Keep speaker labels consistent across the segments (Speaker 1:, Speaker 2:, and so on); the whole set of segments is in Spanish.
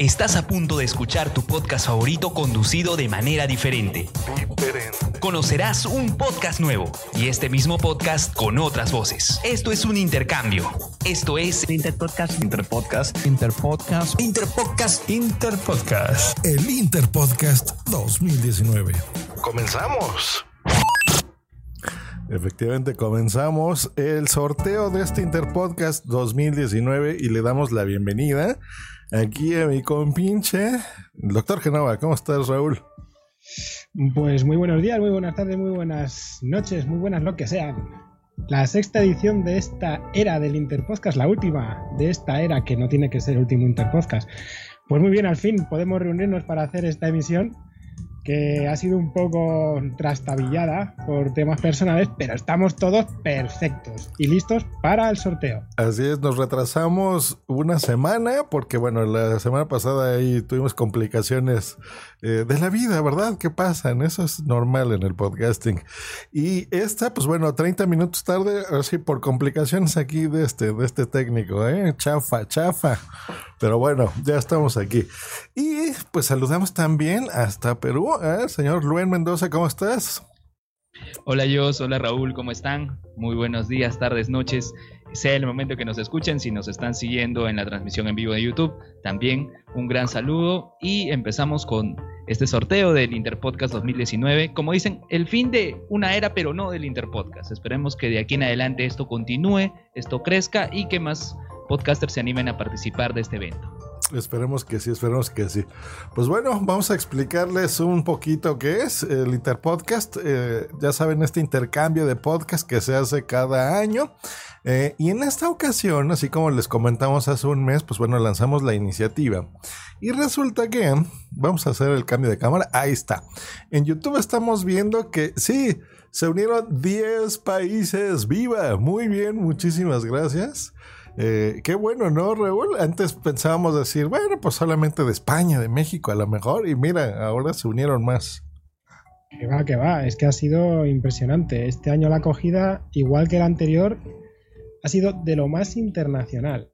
Speaker 1: Estás a punto de escuchar tu podcast favorito conducido de manera diferente. Conocerás un podcast nuevo y este mismo podcast con otras voces. Esto es un intercambio. Esto es
Speaker 2: Interpodcast. Interpodcast. Interpodcast.
Speaker 3: Interpodcast. Interpodcast. El Interpodcast 2019.
Speaker 4: Comenzamos. Efectivamente, comenzamos el sorteo de este Interpodcast 2019 y le damos la bienvenida aquí a mi compinche, doctor Genova. ¿Cómo estás, Raúl?
Speaker 5: Pues muy buenos días, muy buenas tardes, muy buenas noches, muy buenas lo que sean. La sexta edición de esta era del Interpodcast, la última de esta era que no tiene que ser el último Interpodcast. Pues muy bien, al fin podemos reunirnos para hacer esta emisión que ha sido un poco trastabillada por temas personales, pero estamos todos perfectos y listos para el sorteo.
Speaker 4: Así es, nos retrasamos una semana porque, bueno, la semana pasada ahí tuvimos complicaciones eh, de la vida, ¿verdad? ¿Qué pasan? Eso es normal en el podcasting. Y esta, pues bueno, 30 minutos tarde, así por complicaciones aquí de este, de este técnico, ¿eh? Chafa, chafa. Pero bueno, ya estamos aquí. Y pues saludamos también hasta Perú, ¿eh? Señor Luen Mendoza, ¿cómo estás?
Speaker 6: Hola Jos, hola Raúl, ¿cómo están? Muy buenos días, tardes, noches. Sea el momento que nos escuchen, si nos están siguiendo en la transmisión en vivo de YouTube, también un gran saludo y empezamos con este sorteo del Interpodcast 2019. Como dicen, el fin de una era, pero no del Interpodcast. Esperemos que de aquí en adelante esto continúe, esto crezca y que más podcasters se animen a participar de este evento.
Speaker 4: Esperemos que sí, esperemos que sí. Pues bueno, vamos a explicarles un poquito qué es el Interpodcast. Eh, ya saben, este intercambio de podcast que se hace cada año. Eh, y en esta ocasión, así como les comentamos hace un mes, pues bueno, lanzamos la iniciativa. Y resulta que vamos a hacer el cambio de cámara. Ahí está. En YouTube estamos viendo que sí, se unieron 10 países. ¡Viva! Muy bien, muchísimas gracias. Eh, qué bueno, ¿no, Raúl? Antes pensábamos decir, bueno, pues solamente de España, de México a lo mejor, y mira, ahora se unieron más.
Speaker 5: Que va, que va, es que ha sido impresionante. Este año la acogida, igual que el anterior, ha sido de lo más internacional.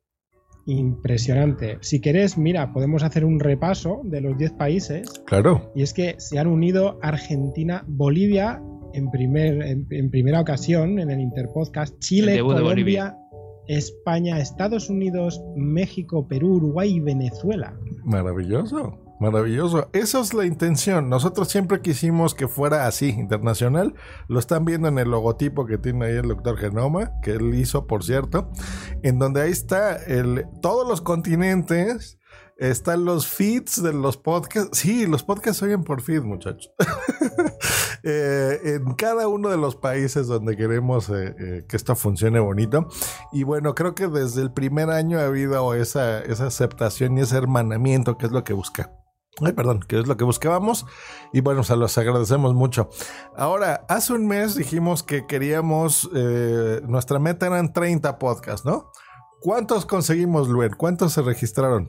Speaker 5: Impresionante. Si querés, mira, podemos hacer un repaso de los 10 países.
Speaker 4: Claro.
Speaker 5: Y es que se han unido Argentina, Bolivia en, primer, en, en primera ocasión en el Interpodcast, Chile, Colombia, España, Estados Unidos, México, Perú, Uruguay y Venezuela.
Speaker 4: Maravilloso. Maravilloso. Esa es la intención. Nosotros siempre quisimos que fuera así, internacional. Lo están viendo en el logotipo que tiene ahí el doctor Genoma, que él hizo, por cierto, en donde ahí está el, todos los continentes. Están los feeds de los podcasts. Sí, los podcasts se oyen por feed, muchachos. eh, en cada uno de los países donde queremos eh, eh, que esto funcione bonito. Y bueno, creo que desde el primer año ha habido esa, esa aceptación y ese hermanamiento que es lo que busca. Ay, perdón, que es lo que buscábamos. Y bueno, se los agradecemos mucho. Ahora, hace un mes dijimos que queríamos, nuestra meta eran 30 podcasts, ¿no? ¿Cuántos conseguimos, Luen? ¿Cuántos se registraron?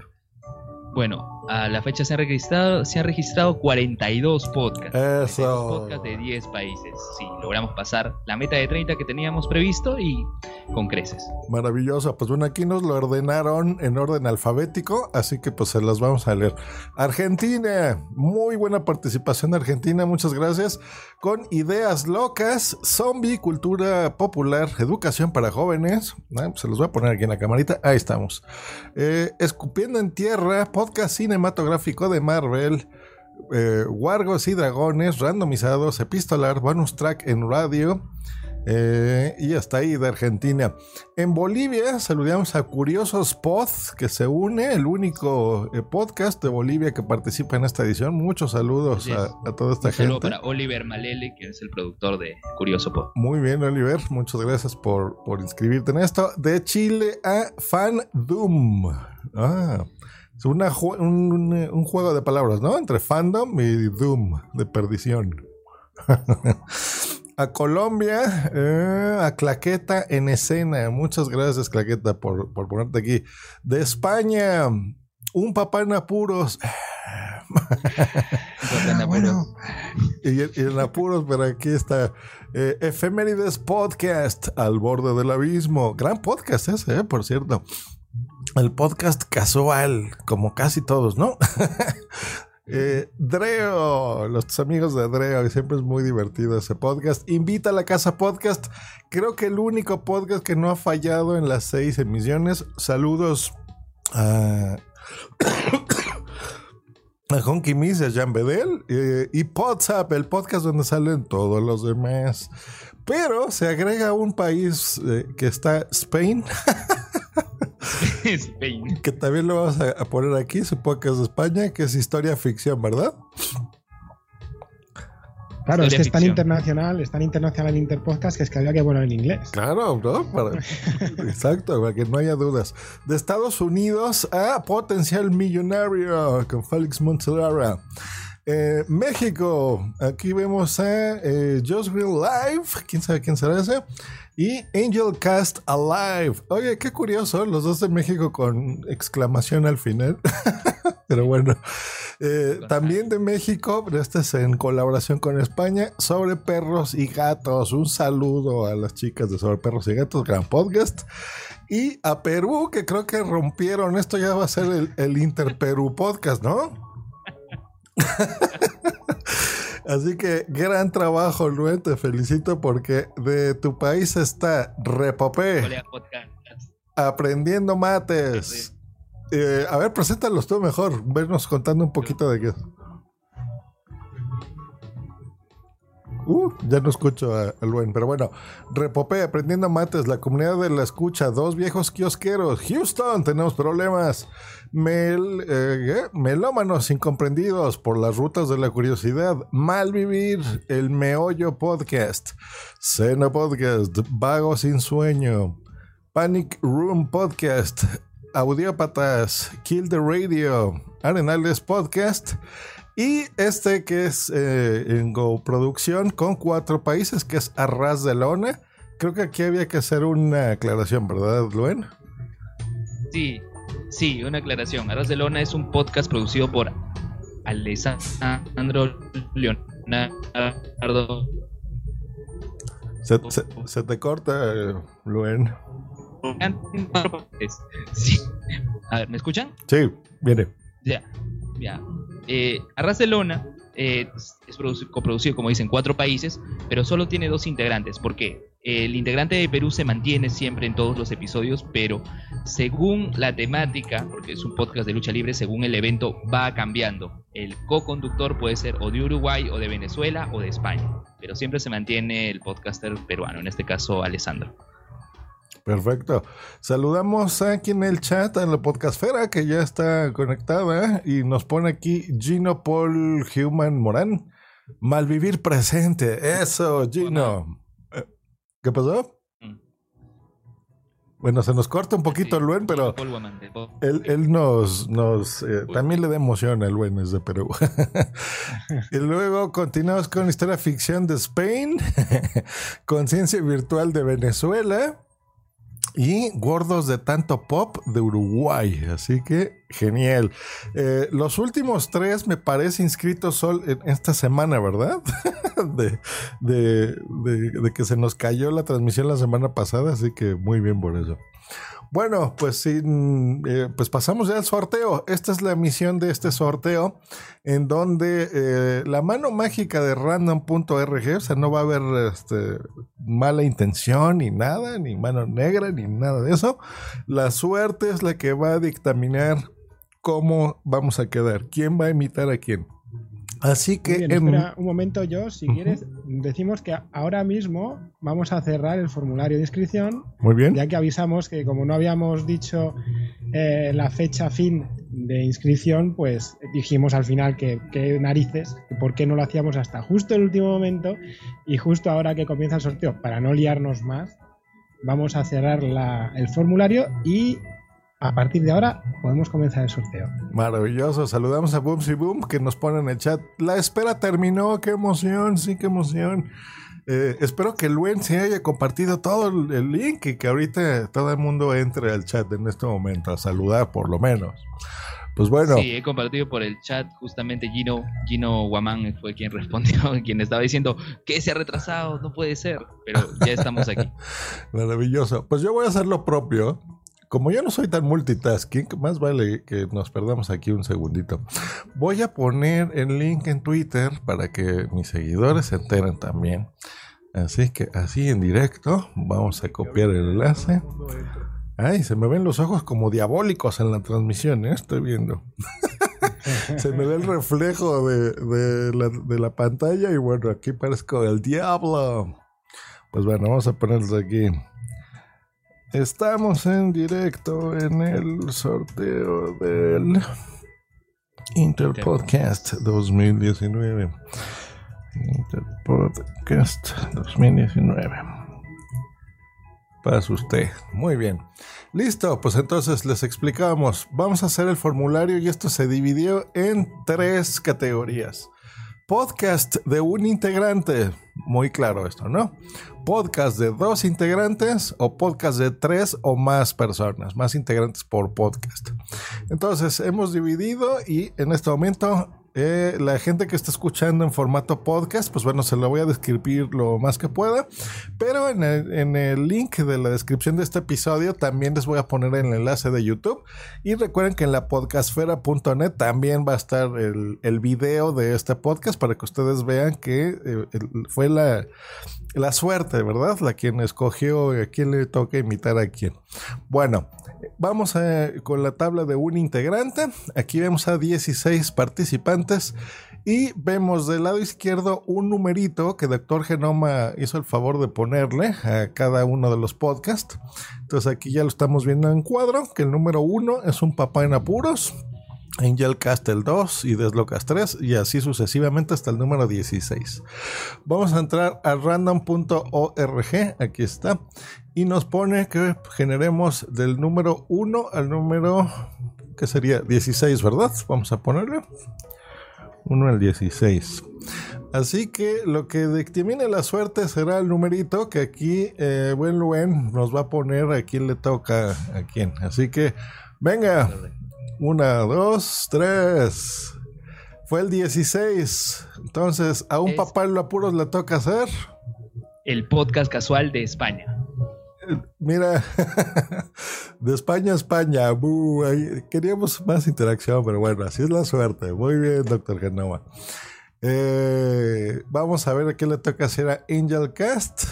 Speaker 6: Bueno, a la fecha se han registrado, se han registrado 42 podcasts.
Speaker 4: Eso.
Speaker 6: Podcasts de 10 países. Sí, logramos pasar la meta de 30 que teníamos previsto y con creces.
Speaker 4: Maravilloso. Pues bueno, aquí nos lo ordenaron en orden alfabético, así que pues se las vamos a leer. Argentina, muy buena participación de Argentina, muchas gracias. Con ideas locas, zombie, cultura popular, educación para jóvenes. Ah, se los voy a poner aquí en la camarita. Ahí estamos. Eh, Escupiendo en tierra, podcast cinematográfico de Marvel. Eh, Wargos y Dragones, randomizados, epistolar, bonus track en radio. Eh, y hasta ahí de Argentina. En Bolivia saludamos a Curiosos Pod, que se une, el único eh, podcast de Bolivia que participa en esta edición. Muchos saludos a, a, toda esta
Speaker 6: Un
Speaker 4: gente.
Speaker 6: saludo para Oliver Malele, que es el productor de Curioso Pod.
Speaker 4: Muy bien, Oliver. Muchas gracias por, por inscribirte en esto. De Chile a Fan Doom. Ah, es una, un, un, juego de palabras, ¿no? Entre fandom y Doom, de perdición. a Colombia, eh, a Claqueta en escena. Muchas gracias, Claqueta, por, por ponerte aquí. De España, un papá en apuros.
Speaker 5: bueno.
Speaker 4: Y, y, en apuros, pero aquí está. Eh, Efemérides Podcast, al borde del abismo. Gran podcast ese, eh, por cierto. El podcast casual, como casi todos, ¿no? Eh, Dreo, los amigos de Dreo, siempre es muy divertido ese podcast. Invita a la Casa Podcast, creo que el único podcast que no ha fallado en las seis emisiones. Saludos a, a Honky Miss, a Jan Bedel eh, y WhatsApp, el podcast donde salen todos los demás. Pero se agrega un país eh, que está Spain.
Speaker 6: Spain.
Speaker 4: Que también lo vamos a, poner aquí, supongo que es de España, que es historia ficción, ¿verdad?
Speaker 5: Claro, historia es que es tan internacional, es tan internacional el Interpodcast que es que había que poner en inglés.
Speaker 4: Claro, ¿no? Para, exacto, para que no haya dudas. De Estados Unidos a Potencial Millonario con Félix Montelara. Eh, México, aquí vemos a eh, Just Real Live, quién sabe quién será ese, y Angel Cast Alive. Oye, qué curioso, los dos de México con exclamación al final. Pero bueno, eh, también de México, pero este es en colaboración con España, sobre perros y gatos. Un saludo a las chicas de Sobre Perros y Gatos, gran podcast. Y a Perú, que creo que rompieron, esto ya va a ser el, el Inter Perú podcast, ¿no? Así que gran trabajo, Luen, te felicito porque de tu país está Repopé. Aprendiendo mates. Eh, a ver, preséntalos tú mejor. Vernos contando un poquito de qué. Uh, ya no escucho a, a Luen, pero bueno. Repopé, aprendiendo mates, la comunidad de la escucha, dos viejos kiosqueros. Houston, tenemos problemas. Mel, eh, melómanos incomprendidos por las rutas de la curiosidad. Malvivir, el meollo podcast. Cena podcast, vago sin sueño. Panic Room podcast. Audiópatas, Kill the Radio, Arenales Podcast. Y este que es eh, en Go Producción con cuatro países, que es Arras de Lona. Creo que aquí había que hacer una aclaración, ¿verdad, Luen?
Speaker 6: Sí, sí, una aclaración. Arras de Lona es un podcast producido por Alessandro Leonardo.
Speaker 4: Se, se, se te corta, Luen.
Speaker 6: Sí. A ver, ¿me escuchan?
Speaker 4: Sí, viene.
Speaker 6: Ya, ya. Eh, Arras de Lona eh, es coproducido, como dicen, cuatro países, pero solo tiene dos integrantes. ¿Por qué? El integrante de Perú se mantiene siempre en todos los episodios, pero según la temática, porque es un podcast de lucha libre, según el evento va cambiando. El co-conductor puede ser o de Uruguay, o de Venezuela, o de España, pero siempre se mantiene el podcaster peruano, en este caso Alessandro.
Speaker 4: Perfecto. Saludamos aquí en el chat a la podcastfera que ya está conectada y nos pone aquí Gino Paul Human Morán. Malvivir presente. Eso, Gino. ¿Qué pasó? Bueno, se nos corta un poquito el Luen, pero él, él nos, nos eh, también le da emoción al Luen desde Perú. y luego continuamos con historia ficción de Spain, conciencia virtual de Venezuela. Y Gordos de Tanto Pop de Uruguay. Así que genial. Eh, los últimos tres me parece inscritos sol en esta semana, ¿verdad? de, de, de, que se nos cayó la transmisión la semana pasada, así que muy bien por eso. Bueno, pues sí, eh, pues pasamos ya al sorteo. Esta es la misión de este sorteo, en donde eh, la mano mágica de random.org, o sea, no va a haber este, mala intención ni nada, ni mano negra, ni nada de eso. La suerte es la que va a dictaminar cómo vamos a quedar, quién va a imitar a quién. Así que.
Speaker 5: Bien, espera un momento, yo, si uh -huh. quieres, decimos que ahora mismo vamos a cerrar el formulario de inscripción.
Speaker 4: Muy bien.
Speaker 5: Ya que avisamos que, como no habíamos dicho eh, la fecha fin de inscripción, pues dijimos al final que, que narices, que por qué no lo hacíamos hasta justo el último momento y justo ahora que comienza el sorteo, para no liarnos más, vamos a cerrar la, el formulario y a partir de ahora podemos comenzar el sorteo.
Speaker 4: Maravilloso. Saludamos a Boomsy Boom que nos pone en el chat. La espera terminó. Qué emoción. Sí, qué emoción. Eh, espero que Luen se haya compartido todo el link y que ahorita todo el mundo entre al chat en este momento a saludar por lo menos. Pues bueno.
Speaker 6: Sí, he compartido por el chat justamente Gino, Gino Guamán fue quien respondió, quien estaba diciendo que se ha retrasado, no puede ser, pero ya estamos aquí.
Speaker 4: Maravilloso. Pues yo voy a hacer lo propio como yo no soy tan multitasking, más vale que nos perdamos aquí un segundito. Voy a poner el link en Twitter para que mis seguidores se enteren también. Así que así en directo vamos a copiar el enlace. Ay, se me ven los ojos como diabólicos en la transmisión, ¿eh? estoy viendo. se me ve el reflejo de, de, la, de la pantalla y bueno, aquí parezco el diablo. Pues bueno, vamos a ponerlos aquí. Estamos en directo en el sorteo del Interpodcast 2019. Interpodcast 2019. Pasa usted. Muy bien. Listo, pues entonces les explicamos. Vamos a hacer el formulario y esto se dividió en tres categorías. Podcast de un integrante. Muy claro esto, ¿no? Podcast de dos integrantes o podcast de tres o más personas, más integrantes por podcast. Entonces, hemos dividido y en este momento eh, la gente que está escuchando en formato podcast, pues bueno, se lo voy a describir lo más que pueda. Pero en el, en el, link de la descripción de este episodio también les voy a poner el enlace de YouTube. Y recuerden que en la podcastfera.net también va a estar el, el, video de este podcast para que ustedes vean que eh, fue la, la suerte, ¿verdad? La quien escogió a quién le toca imitar a quién. Bueno. Vamos a, con la tabla de un integrante. Aquí vemos a 16 participantes y vemos del lado izquierdo un numerito que Doctor Genoma hizo el favor de ponerle a cada uno de los podcasts. Entonces aquí ya lo estamos viendo en cuadro, que el número uno es un papá en apuros. Angel Castle 2 y Deslocas 3 y así sucesivamente hasta el número 16. Vamos a entrar a random.org, aquí está, y nos pone que generemos del número 1 al número, que sería 16, ¿verdad? Vamos a ponerle 1 al 16. Así que lo que dictamine la suerte será el numerito que aquí eh, Buen Luen nos va a poner a quién le toca a quién. Así que, venga. Una, dos, tres. Fue el 16. Entonces, a un papá en lo apuros le toca hacer.
Speaker 6: El podcast casual de España.
Speaker 4: Mira, de España a España. Buh, queríamos más interacción, pero bueno, así es la suerte. Muy bien, doctor Genova. Eh, vamos a ver a qué le toca hacer a Angel Cast.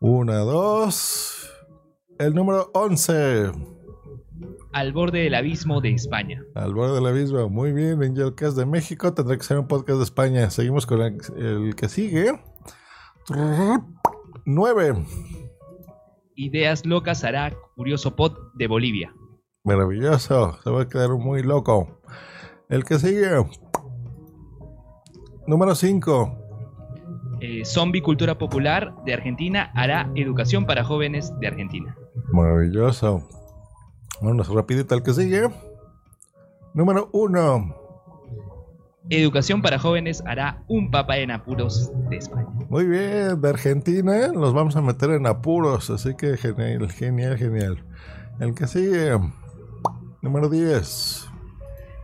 Speaker 4: Una, dos. El número 11.
Speaker 6: Al borde del abismo de España.
Speaker 4: Al borde del abismo, muy bien. Angelcast de México tendrá que ser un podcast de España. Seguimos con el, el que sigue. 9.
Speaker 6: Ideas locas hará Curioso Pod de Bolivia.
Speaker 4: Maravilloso, se va a quedar muy loco. El que sigue. Número 5.
Speaker 6: Eh, Zombie Cultura Popular de Argentina hará educación para jóvenes de Argentina.
Speaker 4: Maravilloso. Vámonos rapidito al que sigue. Número uno.
Speaker 6: Educación para Jóvenes hará un papá en apuros de España.
Speaker 4: Muy bien, de Argentina los vamos a meter en apuros, así que genial, genial, genial. El que sigue, número 10.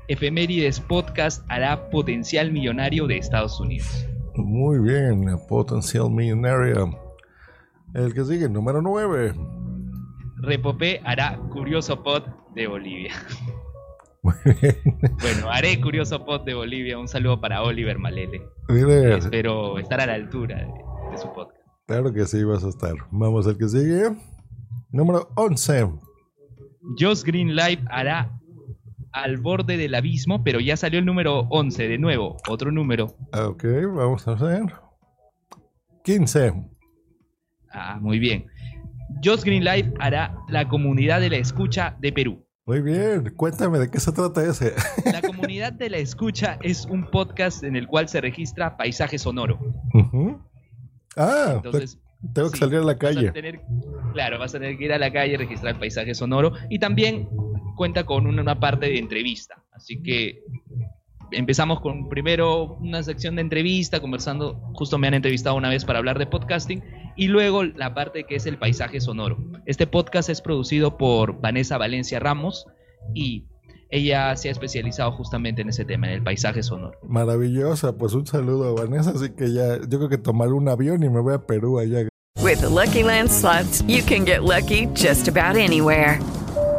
Speaker 6: Efemérides Podcast hará potencial millonario de Estados Unidos.
Speaker 4: Muy bien, potencial millonario. El que sigue, número 9.
Speaker 6: Repopé hará Curioso Pod de Bolivia. Bueno, haré Curioso Pod de Bolivia. Un saludo para Oliver Malele. Espero estar a la altura de, su podcast.
Speaker 4: Claro que sí, vas a estar. Vamos al que sigue. Número 11.
Speaker 6: Josh Green Live hará al borde del abismo, pero ya salió el número 11 de nuevo, otro número.
Speaker 4: Ok, vamos a ver. 15.
Speaker 6: Ah, muy bien. Josh Green Live hará la comunidad de la escucha de Perú.
Speaker 4: Muy bien, cuéntame de qué se trata ese.
Speaker 6: La comunidad de la escucha es un podcast en el cual se registra paisaje sonoro.
Speaker 4: Ah, entonces tengo que salir a la calle.
Speaker 6: claro, vas a tener que ir a la calle, registrar paisaje sonoro y también cuenta con una parte de entrevista. Así que empezamos con primero una sección de entrevista, conversando, justo me han entrevistado una vez para hablar de podcasting, y luego la parte que es el paisaje sonoro. Este podcast es producido por Vanessa Valencia Ramos y ella se ha especializado justamente en ese tema, en el paisaje sonoro.
Speaker 4: Maravillosa, pues un saludo a Vanessa, así que ya, yo creo que tomar un avión y me voy a Perú allá.
Speaker 7: With Lucky Land slots, you can get lucky just about anywhere.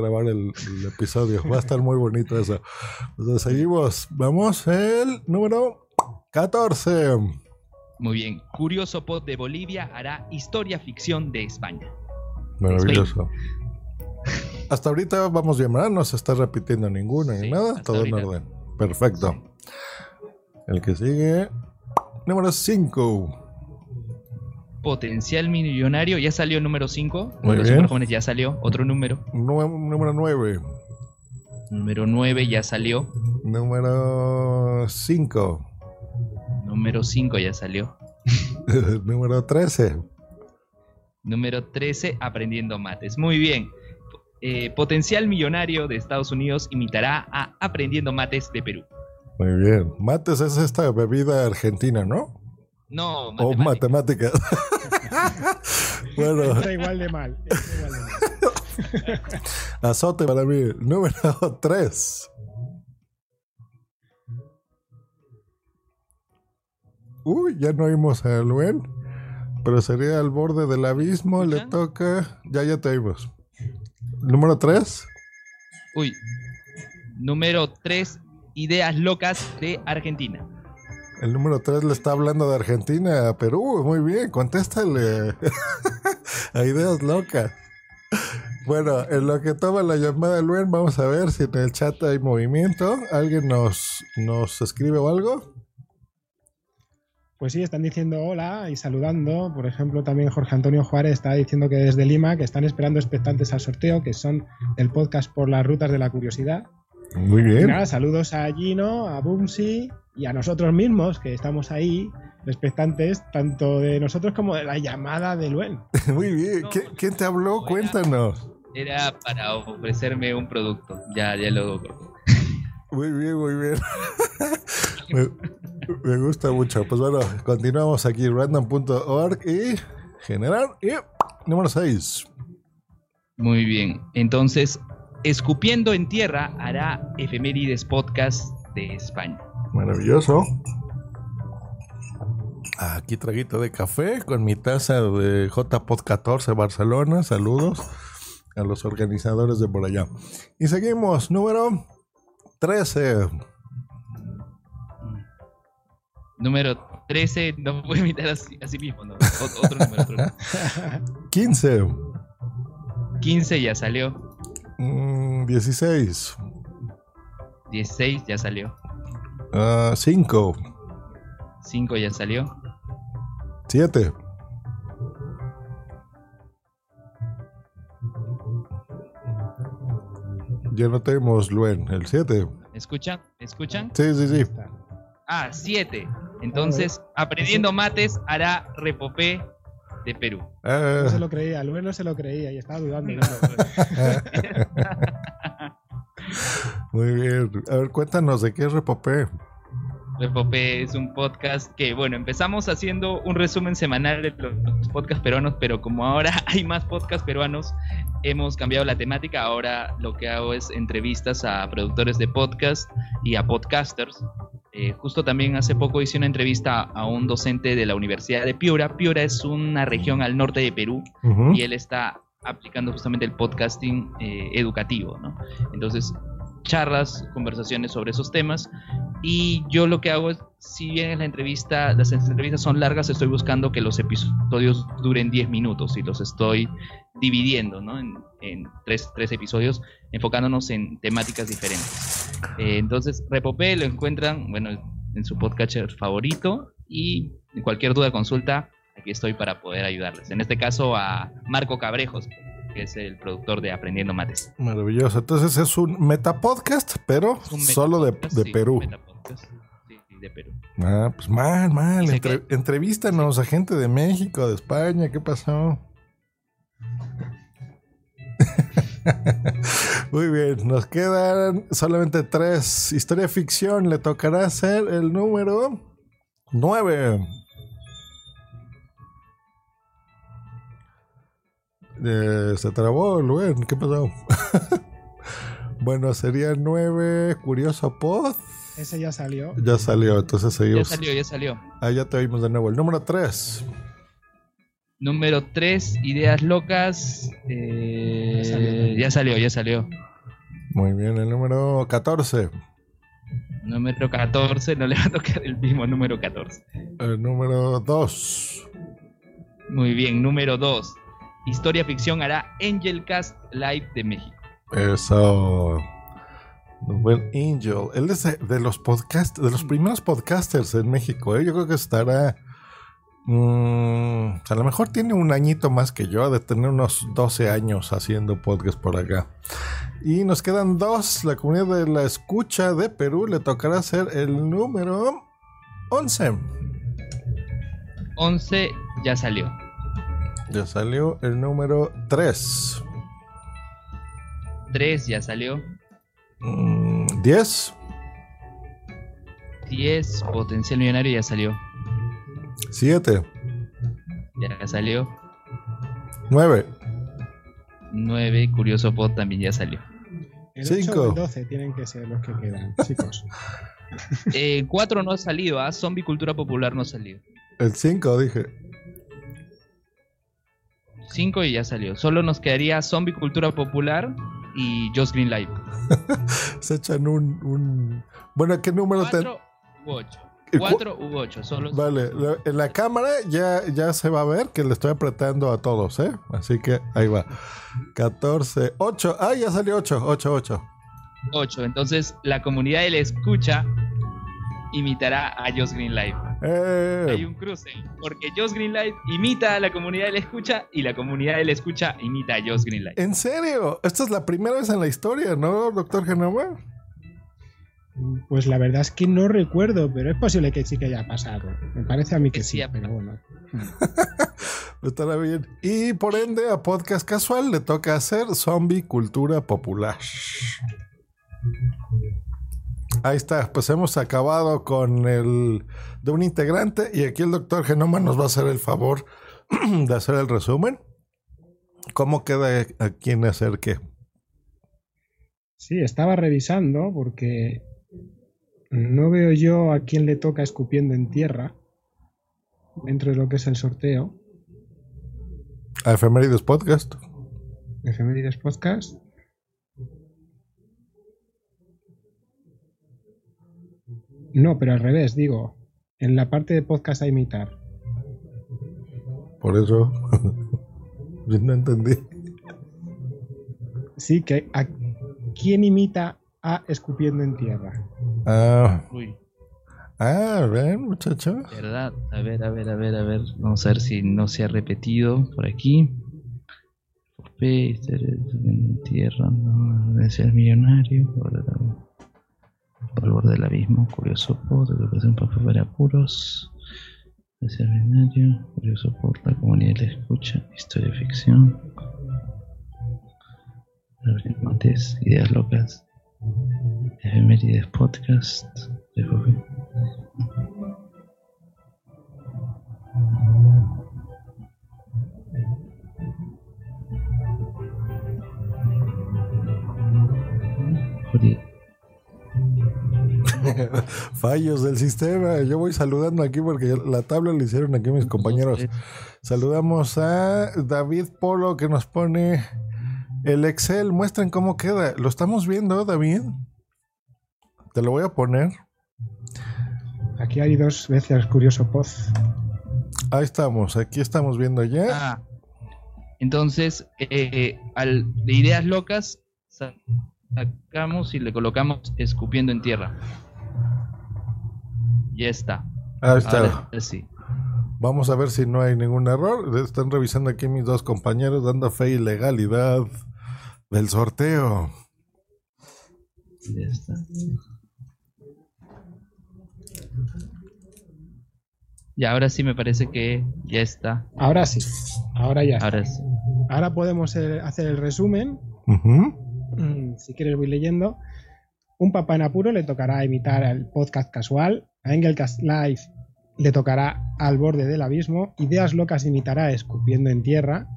Speaker 4: Grabar el, episodio. Va a estar muy bonito eso. Entonces seguimos. Vamos el número 14.
Speaker 6: Muy bien. Curioso Pod de Bolivia hará historia ficción de España.
Speaker 4: Maravilloso. Hasta ahorita vamos bien, ¿verdad? No se está repitiendo ninguna ni nada. Todo en orden. Perfecto. El que sigue. Número 5.
Speaker 6: Potencial Millonario, ya salió el número 5. Los jóvenes ya salió. Otro número.
Speaker 4: número 9.
Speaker 6: Número 9 ya salió.
Speaker 4: Número 5.
Speaker 6: Número 5 ya salió.
Speaker 4: número 13.
Speaker 6: Número 13, Aprendiendo Mates. Muy bien. Eh, potencial Millonario de Estados Unidos imitará a Aprendiendo Mates de Perú.
Speaker 4: Muy bien. Mates es esta bebida argentina, ¿no?
Speaker 6: No,
Speaker 4: matemáticas. O matemáticas.
Speaker 5: bueno. Está igual de mal. Igual de
Speaker 4: mal. Azote para mí. Número 3. Uy, ya no oímos a Luen. Pero sería al borde del abismo. Le toca. Ya, ya te oímos. Número 3.
Speaker 6: Uy. Número 3. Ideas locas de Argentina.
Speaker 4: El número 3 le está hablando de Argentina a Perú. Muy bien, contéstale. a ideas locas. Bueno, en lo que toma la llamada Luen, vamos a ver si en el chat hay movimiento. ¿Alguien nos, nos escribe o algo?
Speaker 5: Pues sí, están diciendo hola y saludando. Por ejemplo, también Jorge Antonio Juárez está diciendo que desde Lima, que están esperando expectantes al sorteo, que son el podcast por las rutas de la curiosidad.
Speaker 4: Muy bien.
Speaker 5: nada, saludos a Gino, a Bumsy, y a nosotros mismos, que estamos ahí, expectantes, tanto de nosotros como de la llamada de Luen.
Speaker 4: Muy bien. ¿Quién te habló? Cuéntanos.
Speaker 6: Era para ofrecerme un producto. Ya, ya lo.
Speaker 4: Muy bien, muy bien. me, gusta mucho. Pues bueno, continuamos aquí, random.org y generar. Y número 6.
Speaker 6: Muy bien. Entonces, Escupiendo en Tierra hará efemérides podcast de España.
Speaker 4: Maravilloso. Aquí traguito de café con mi taza de JPod 14 Barcelona. Saludos a los organizadores de por allá. Y seguimos, número 13.
Speaker 6: Número 13, no voy a imitar así, mismo, no. Otro número, otro número.
Speaker 4: 15.
Speaker 6: 15 ya salió.
Speaker 4: Mm,
Speaker 6: 16. 16 ya salió.
Speaker 4: 5.
Speaker 6: Uh, 5 ya salió.
Speaker 4: 7. Ya no tenemos, Luen, el 7.
Speaker 6: ¿Escuchan? ¿Escuchan?
Speaker 4: Sí, sí, sí.
Speaker 6: Ah, 7. Entonces, aprendiendo mates hará repopé de Perú.
Speaker 4: Ah.
Speaker 5: No se lo creía, Luen no se lo creía y estaba dudando.
Speaker 4: Muy bien. A ver, cuéntanos de qué es Repopé.
Speaker 6: Repopé es un podcast que, bueno, empezamos haciendo un resumen semanal de los podcasts peruanos, pero como ahora hay más podcasts peruanos, hemos cambiado la temática. Ahora lo que hago es entrevistas a productores de podcast y a podcasters. Eh, justo también hace poco hice una entrevista a un docente de la Universidad de Piura. Piura es una región al norte de Perú y él está aplicando justamente el podcasting eh, educativo, ¿no? Entonces, charlas, conversaciones sobre esos temas. Y yo lo que hago es, si bien la entrevista, las entrevistas son largas, estoy buscando que los episodios duren 10 minutos y los estoy dividiendo, ¿no? En, en tres, tres episodios, enfocándonos en temáticas diferentes. Eh, entonces, Repopé lo encuentran, bueno, en su podcatcher favorito y cualquier duda, consulta, aquí estoy para poder ayudarles. En este caso a Marco Cabrejos, que es el productor de Aprendiendo Mates.
Speaker 4: Maravilloso. Entonces es un metapodcast, pero
Speaker 6: un
Speaker 4: solo de,
Speaker 6: metapodcast,
Speaker 4: de
Speaker 6: sí,
Speaker 4: Perú.
Speaker 6: sí, de Perú.
Speaker 4: Ah, pues mal, mal. Entre- entrevístanos a gente de México, de España. ¿Qué pasó? Muy bien, nos quedan solamente tres. Historia ficción, le tocará hacer el número 9. Eh, se trabó, Luen, ¿qué pasó? bueno, sería 9, Curioso Pod.
Speaker 5: Ese ya salió.
Speaker 4: Ya salió, entonces
Speaker 6: Ya
Speaker 4: seguimos.
Speaker 6: salió, ya salió.
Speaker 4: Ah, ya te oímos de nuevo. El número 3.
Speaker 6: Número 3, Ideas Locas. eh,
Speaker 5: Ya salió.
Speaker 6: ya salió, ya salió.
Speaker 4: Muy bien, el número 14.
Speaker 6: Número 14, no le va a tocar el mismo número 14.
Speaker 4: El número 2.
Speaker 6: Muy bien, número 2. Historia ficción hará Angel Cast Live de México.
Speaker 4: Eso. Buen Angel. Él es de, de los podcast, de los primeros podcasters en México. ¿eh? Yo creo que estará. mm, a lo mejor tiene un añito más que yo, de tener unos 12 años haciendo podcast por acá. Y nos quedan dos. La comunidad de la escucha de Perú le tocará hacer el número 11.
Speaker 6: 11 ya salió.
Speaker 4: Ya salió el número 3.
Speaker 6: 3 ya salió.
Speaker 4: Mm, 10.
Speaker 6: 10 Potencial Millonario ya salió.
Speaker 4: 7.
Speaker 6: Ya salió.
Speaker 4: 9.
Speaker 6: 9 Curioso Pod también ya salió.
Speaker 5: El 8
Speaker 4: Cinco.
Speaker 5: o el 12 tienen que ser los que quedan, chicos.
Speaker 6: 4 no ha salido, ¿ah? Zombie Cultura Popular no ha salido.
Speaker 4: El 5, dije.
Speaker 6: 5 y ya salió. Solo nos quedaría Zombie Cultura Popular y Just Green Live.
Speaker 4: Se echan un. un... Bueno, ¿qué número te.?
Speaker 6: 4 u 8.
Speaker 4: ¿Y cu-
Speaker 6: 4 u 8. Solo
Speaker 4: Vale, la- en la cámara ya, ya se va a ver que le estoy apretando a todos, ¿eh? Así que ahí va. 14, 8. Ah, ya salió 8, 8, 8.
Speaker 6: 8. Entonces la comunidad de la escucha imitará a Just Green Live. Hay
Speaker 4: Eh,
Speaker 6: un cruce, porque Just Green Live imita a la comunidad de la escucha y la comunidad de la escucha imita a Just Green Live.
Speaker 4: ¿En serio? Esta es la primera vez en la historia, ¿no, doctor Genoma?
Speaker 5: Pues la verdad es que no recuerdo, pero es posible que sí que haya pasado. Me parece a mí que sí, pero bueno.
Speaker 4: Estará bien. Y por ende, a Podcast Casual le toca hacer Zombie Cultura Popular. Ahí está, pues hemos acabado con el de un integrante y aquí el doctor Genoma nos va a hacer el favor de hacer el resumen. ¿Cómo queda a quién hacer qué?
Speaker 5: Sí, estaba revisando porque no veo yo a quién le toca escupiendo en tierra dentro de lo que es el sorteo.
Speaker 4: A Efemérides Podcast.
Speaker 5: Efemérides Podcast. No, pero al revés, digo, en la parte de podcast a imitar.
Speaker 4: Por eso yo no entendí.
Speaker 5: Sí, que a quién imita a escupiendo en tierra.
Speaker 4: Ah,
Speaker 6: Uy,
Speaker 4: ah, ven, muchacho.
Speaker 6: ¿verdad? A ver, a ver, a ver, a ver. Vamos a ver si no se ha repetido por aquí. P, en tierra, no, ser millonario, por el borde del abismo, curioso por, educación para ver apuros, ser millonario, curioso por la comunidad de la escucha, historia ficción, mates, ideas locas, efemérides podcast,
Speaker 4: Fallos del sistema. Yo voy saludando aquí porque la tabla le hicieron aquí mis compañeros. Saludamos a David Polo que nos pone el Excel. Muestren cómo queda. Lo estamos viendo, David. Te lo voy a poner.
Speaker 5: Aquí hay dos veces curioso post.
Speaker 4: Ahí estamos, aquí estamos viendo ya.
Speaker 6: Ah, entonces, eh, al, de ideas locas, sacamos y le colocamos escupiendo en tierra. Ya está.
Speaker 4: Ahí está. Vamos a ver si no hay ningún error. Están revisando aquí mis dos compañeros dando fe y legalidad del sorteo.
Speaker 6: Ya está. Y ahora sí me parece que ya está.
Speaker 5: Ahora sí. Ahora ya.
Speaker 6: Ahora sí.
Speaker 5: Ahora podemos eh, hacer el resumen. Mm, si quieres voy leyendo. Un papá en apuro le tocará imitar el podcast casual. A Engelcast Live le tocará Al borde del abismo. Ideas locas imitará Escupiendo en tierra.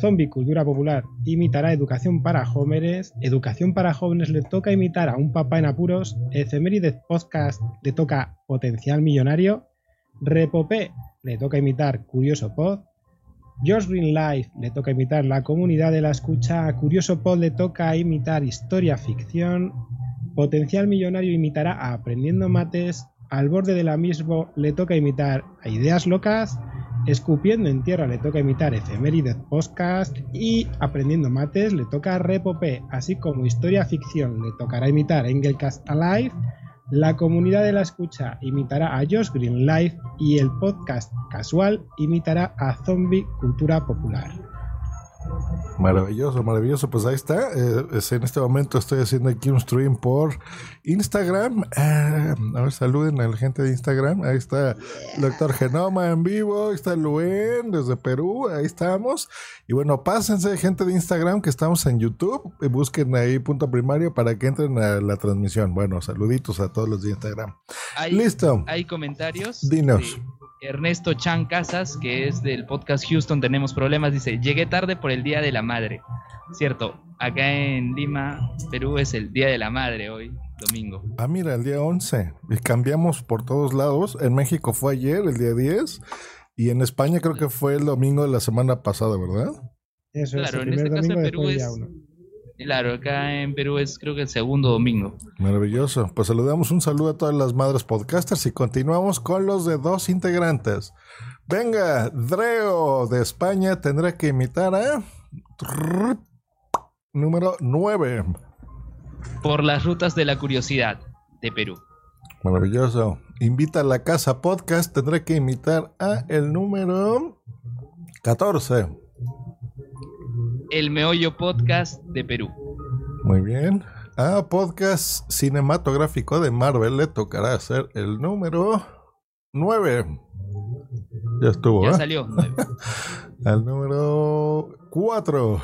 Speaker 5: Zombie Cultura Popular imitará Educación para jóvenes. Educación para jóvenes le toca imitar a un papá en apuros. Efemérides Podcast le toca Potencial Millonario. Repopé le toca imitar Curioso Pod. George Green Life le toca imitar La Comunidad de la Escucha. Curioso Pod le toca imitar Historia Ficción. Potencial Millonario imitará a Aprendiendo Mates. Al borde de la misma le toca imitar a Ideas Locas. Escupiendo en Tierra le toca imitar Efemérides Podcast. Y Aprendiendo Mates le toca Repopé. Así como Historia Ficción le tocará imitar Engelcast Alive. La comunidad de la escucha imitará a Josh Green Live y el podcast casual imitará a Zombie Cultura Popular.
Speaker 4: Maravilloso, maravilloso. Pues ahí está. Eh, en este momento estoy haciendo aquí un stream por Instagram. Eh, a ver, saluden a la gente de Instagram. Ahí está el doctor Genoma en vivo. Ahí está Luen desde Perú. Ahí estamos. Y bueno, pásense, gente de Instagram, que estamos en YouTube. Y busquen ahí punto primario para que entren a la transmisión. Bueno, saluditos a todos los de Instagram. Listo.
Speaker 6: Hay comentarios.
Speaker 4: Dinos.
Speaker 6: Ernesto Chan Casas, que es del podcast Houston Tenemos Problemas, dice, llegué tarde por el Día de la Madre. Cierto, acá en Lima, Perú es el Día de la Madre hoy, domingo.
Speaker 4: Ah, mira, el día 11. Y cambiamos por todos lados. En México fue ayer, el día 10. Y en España creo que fue el domingo de la semana pasada, ¿verdad?
Speaker 5: Eso es, el en este caso en Perú es...
Speaker 6: Claro, acá en Perú es creo que el segundo domingo.
Speaker 4: Maravilloso. Pues saludamos un saludo a todas las madres podcasters y continuamos con los de dos integrantes. Venga, Dreo de España tendrá que imitar a... Número 9.
Speaker 6: Por las rutas de la curiosidad de Perú.
Speaker 4: Maravilloso. Invita a la casa podcast, tendrá que imitar a el número 14
Speaker 6: el Meollo Podcast de Perú.
Speaker 4: Muy bien. A podcast cinematográfico de Marvel le tocará hacer el número 9. Ya estuvo.
Speaker 6: Ya
Speaker 4: ¿eh?
Speaker 6: salió.
Speaker 4: Al número 4.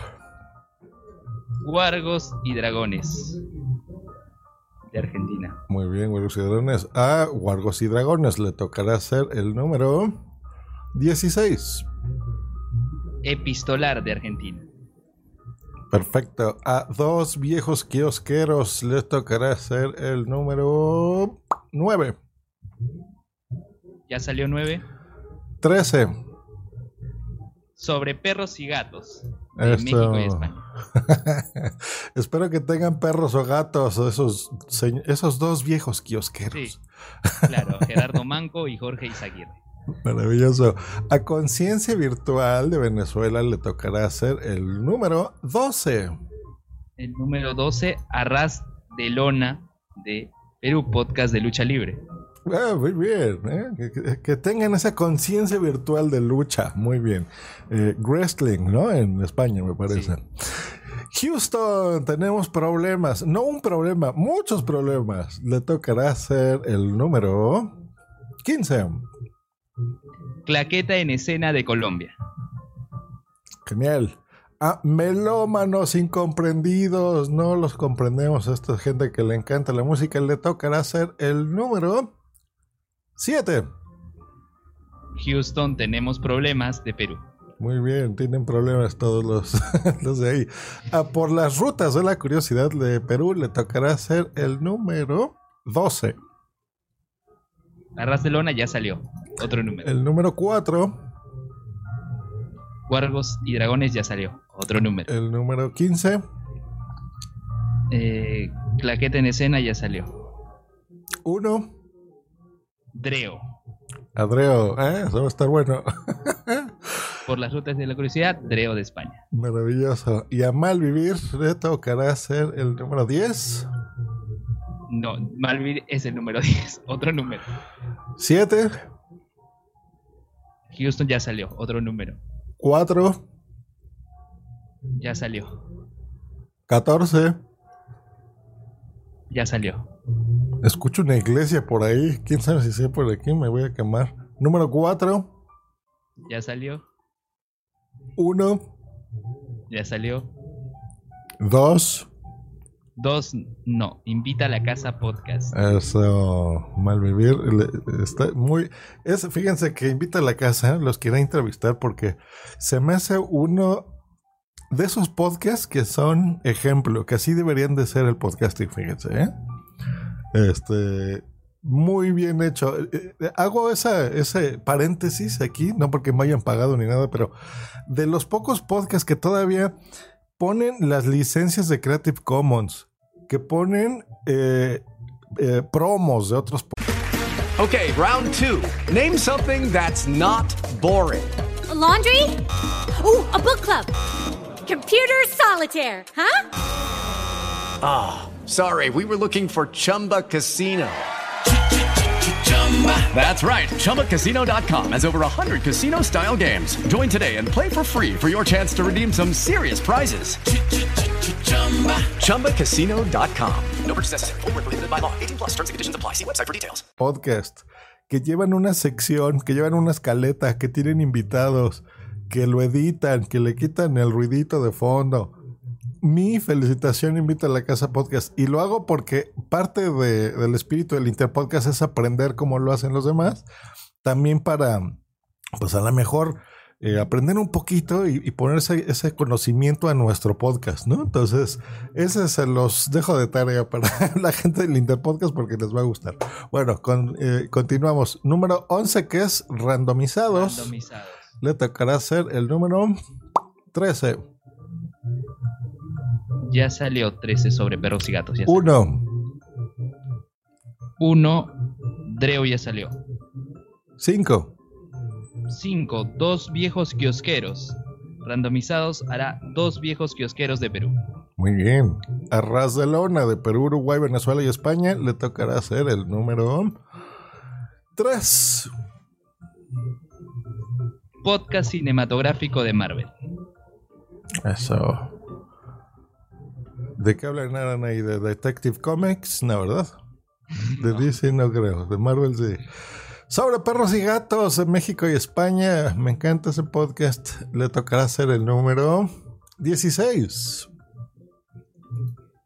Speaker 6: Guargos y Dragones. De Argentina.
Speaker 4: Muy bien, Guargos y Dragones. A Guargos y Dragones le tocará hacer el número 16.
Speaker 6: Epistolar de Argentina.
Speaker 4: Perfecto. A dos viejos kiosqueros les tocará hacer el número 9.
Speaker 6: ¿Ya salió 9?
Speaker 4: 13.
Speaker 6: Sobre perros y gatos. De México y España.
Speaker 4: Espero que tengan perros o gatos, esos, esos dos viejos kiosqueros.
Speaker 6: Sí, claro, Gerardo Manco y Jorge Izaguirre.
Speaker 4: Maravilloso. A Conciencia Virtual de Venezuela le tocará hacer el número 12.
Speaker 6: El número 12, Arras de Lona de Perú, podcast de lucha libre.
Speaker 4: Ah, muy bien. ¿eh? Que, que- que tengan esa conciencia virtual de lucha. Muy bien. Eh, wrestling, ¿no? En España, me parece. Houston, tenemos problemas. No un problema, muchos problemas. Le tocará ser el número 15.
Speaker 6: Claqueta en escena de Colombia.
Speaker 4: Genial. Ah, melómanos incomprendidos, no los comprendemos. Esta es gente que le encanta la música. Le tocará ser el número 7.
Speaker 6: Houston, tenemos problemas de Perú.
Speaker 4: Muy bien, tienen problemas todos los, los de ahí. Ah, por las rutas de la curiosidad de Perú le tocará ser el número 12.
Speaker 6: Arras de Lona ya salió. Otro número.
Speaker 4: El número 4.
Speaker 6: Guargos y Dragones ya salió. Otro número.
Speaker 4: El número 15.
Speaker 6: Eh, Claqueta en escena ya salió.
Speaker 4: 1.
Speaker 6: Dreo.
Speaker 4: Adreo, ¿eh? eso va a estar bueno.
Speaker 6: Por las rutas de la curiosidad, Dreo de España.
Speaker 4: Maravilloso. Y a Malvivir le tocará ser el número 10.
Speaker 6: No, Malvivir es el número 10. Otro número.
Speaker 4: 7.
Speaker 6: Houston ya salió. Otro número.
Speaker 4: 4.
Speaker 6: Ya salió.
Speaker 4: 14.
Speaker 6: Ya salió.
Speaker 4: Escucho una iglesia por ahí. Quién sabe si sea por aquí. Me voy a quemar. Número 4.
Speaker 6: Ya salió.
Speaker 4: 1.
Speaker 6: Ya salió.
Speaker 4: 2.
Speaker 6: Dos, no. Invita a la casa podcast.
Speaker 4: Eso, Malvivir. le- Está muy. Fíjense que invita a la casa, los quiero entrevistar porque se me hace uno de esos podcasts que son ejemplo, que así deberían de ser el podcasting, fíjense, ¿eh? Este. Muy bien hecho. Eh, eh, Hago esa, ese paréntesis aquí, no porque me hayan pagado ni nada, pero de los pocos podcasts que todavía ponen las licencias de Creative Commons, que ponen eh, eh, promos de otros
Speaker 8: Okay, round two. Name something that's not boring.
Speaker 9: A laundry? Ooh, a book club. Computer solitaire, huh?
Speaker 8: Ah, sorry, we were looking for Chumba Casino. That's right. ChumbaCasino.com has over 100 casino style games. Join today and play for free for your chance to redeem some serious prizes. ChumbaCasino.com. No purchase necessary. Void where prohibited by law. 18 plus terms and conditions apply. See website for details.
Speaker 4: podcast que llevan una sección, que llevan una escaleta, que tienen invitados, que lo editan, que le quitan el ruidito de fondo. Mi felicitación invita a la casa podcast y lo hago porque parte de- del espíritu del Interpodcast es aprender cómo lo hacen los demás. También para, pues a lo mejor eh, aprender un poquito y, y poner ese, conocimiento a nuestro podcast, ¿no? Entonces, ese se los dejo de tarea para la gente del Interpodcast porque les va a gustar. Bueno, con- eh, continuamos. Número 11 que es randomizados.
Speaker 6: Randomizados.
Speaker 4: Le tocará hacer el número 13.
Speaker 6: Ya salió 13 sobre perros y gatos. Ya salió.
Speaker 4: 1,
Speaker 6: Uno. Dreo ya salió.
Speaker 4: 5,
Speaker 6: 5. Dos viejos kiosqueros. Randomizados hará dos viejos kiosqueros de Perú.
Speaker 4: Muy bien. A ras de lona de Perú, Uruguay, Venezuela y España le tocará hacer el número 3.
Speaker 6: Podcast cinematográfico de Marvel.
Speaker 4: Eso. ¿De qué hablan ahí? ¿De Detective Comics? No, ¿verdad? De DC no creo. De Marvel sí. Sobre perros y gatos en México y España. Me encanta ese podcast. Le tocará hacer el número 16.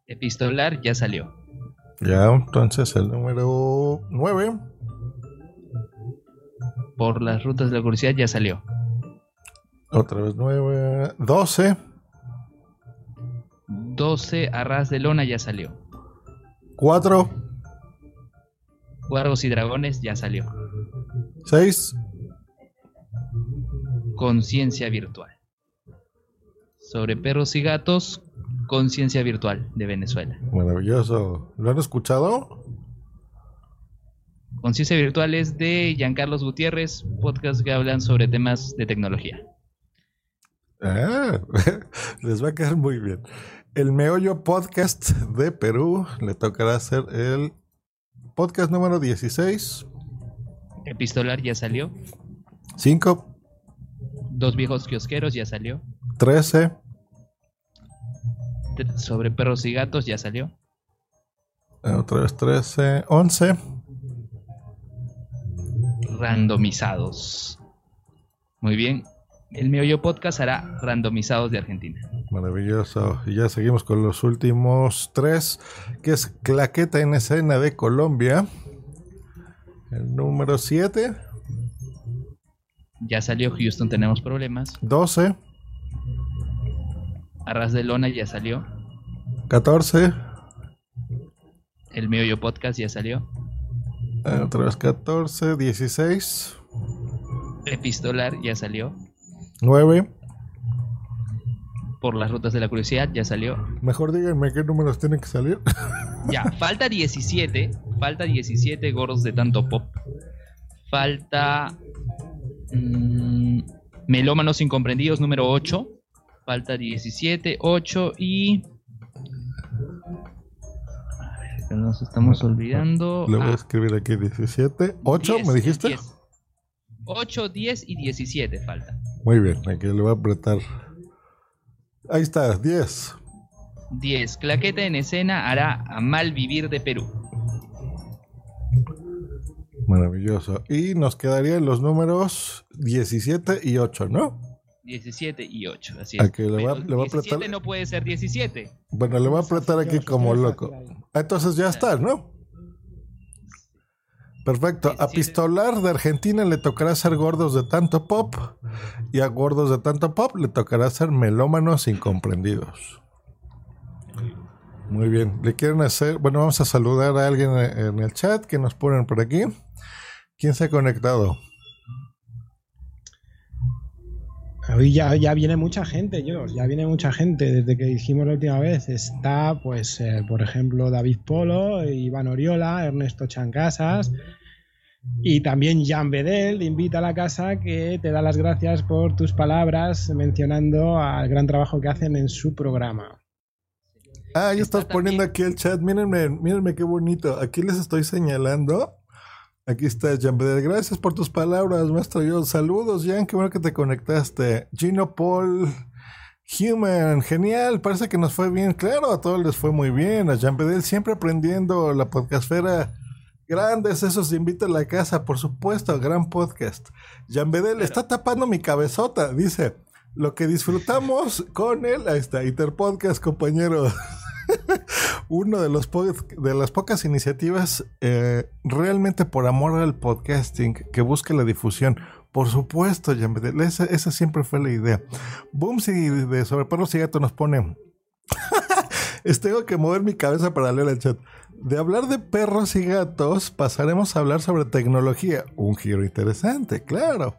Speaker 6: Epistolar ya salió.
Speaker 4: Ya, entonces el número 9.
Speaker 6: Por las rutas de la curiosidad ya salió.
Speaker 4: Otra vez 9. 12.
Speaker 6: 12. Arras de Lona ya salió.
Speaker 4: 4.
Speaker 6: Guargos y Dragones ya salió.
Speaker 4: 6.
Speaker 6: Conciencia virtual. Sobre perros y gatos, conciencia virtual de Venezuela.
Speaker 4: Maravilloso. ¿Lo han escuchado?
Speaker 6: Conciencia virtual es de Giancarlos Gutiérrez, podcast que hablan sobre temas de tecnología.
Speaker 4: Ah, les va a quedar muy bien. El Meollo Podcast de Perú le tocará hacer el podcast número 16.
Speaker 6: Epistolar ya salió.
Speaker 4: 5.
Speaker 6: Dos viejos kiosqueros ya salió.
Speaker 4: 13.
Speaker 6: Sobre perros y gatos ya salió.
Speaker 4: Eh, otra vez 13. 11.
Speaker 6: Randomizados. Muy bien. El Meollo Podcast hará randomizados de Argentina.
Speaker 4: Maravilloso. Y ya seguimos con los últimos tres, que es Claqueta en escena de Colombia. El número 7.
Speaker 6: Ya salió Houston, tenemos problemas.
Speaker 4: 12.
Speaker 6: Arras de Lona ya salió.
Speaker 4: 14.
Speaker 6: El Meollo Podcast ya salió.
Speaker 4: Otra vez 14. 16.
Speaker 6: Epistolar ya salió.
Speaker 4: 9.
Speaker 6: Por las rutas de la curiosidad ya salió.
Speaker 4: Mejor díganme qué números tienen que salir.
Speaker 6: Ya, falta 17. Falta 17 gordos de tanto pop. Falta. Mmm, melómanos incomprendidos número 8. Falta 17, 8 y. A ver, que nos estamos olvidando.
Speaker 4: Le voy a
Speaker 6: Ah,
Speaker 4: escribir aquí 17. 8,
Speaker 6: 10,
Speaker 4: ¿me dijiste?
Speaker 6: 10. 8, 10 y 17 falta.
Speaker 4: Muy bien, aquí le voy a apretar. Ahí está, 10.
Speaker 6: 10. Claqueta en escena hará a mal vivir de Perú.
Speaker 4: Maravilloso. Y nos quedarían los números 17 y 8, ¿no?
Speaker 6: 17 y 8. Así es.
Speaker 4: Aquí le a-
Speaker 6: Pero
Speaker 4: le voy a
Speaker 6: 17
Speaker 4: apretar-
Speaker 6: no puede ser 17.
Speaker 4: Bueno, le voy a apretar aquí como loco. Ah, Entonces ya está, ¿no? Perfecto. A Pistolar de Argentina le tocará ser gordos de tanto pop. Y a gordos de tanto pop le tocará ser melómanos incomprendidos. Muy bien. ¿Le quieren hacer? Bueno, vamos a saludar a alguien en el chat que nos ponen por aquí. ¿Quién se ha conectado?
Speaker 5: Hoy ya, ya viene mucha gente, yo, ya viene mucha gente desde que dijimos la última vez. Está, pues, eh, por ejemplo, David Polo, Iván Oriola, Ernesto Chancasas y también Jan Bedel, invita a la casa, que te da las gracias por tus palabras mencionando al gran trabajo que hacen en su programa.
Speaker 4: Ah, ya estás poniendo aquí el chat. Mírenme, mírenme qué bonito. Aquí les estoy señalando. Aquí está Jan Bedel. Gracias por tus palabras, maestro yo. Saludos, Jan. Qué bueno que te conectaste. Gino Paul Human. Genial. Parece que nos fue bien. Claro, a todos les fue muy bien. A Jan Bedel siempre aprendiendo la podcastfera. Grandes esos de Invita a la Casa, por supuesto, gran podcast. Jan Bedel está tapando mi cabezota, dice. Lo que disfrutamos con él, ahí está, Interpodcast, compañero. Uno de los de las pocas iniciativas eh, realmente por amor al podcasting que busca la difusión. Por supuesto, Jan Bedel, esa, esa siempre fue la idea. Booms y de Sobre Perros y Gato nos pone. Tengo que mover mi cabeza para leer el chat. De hablar de perros y gatos, pasaremos a hablar sobre tecnología. Un giro interesante, claro.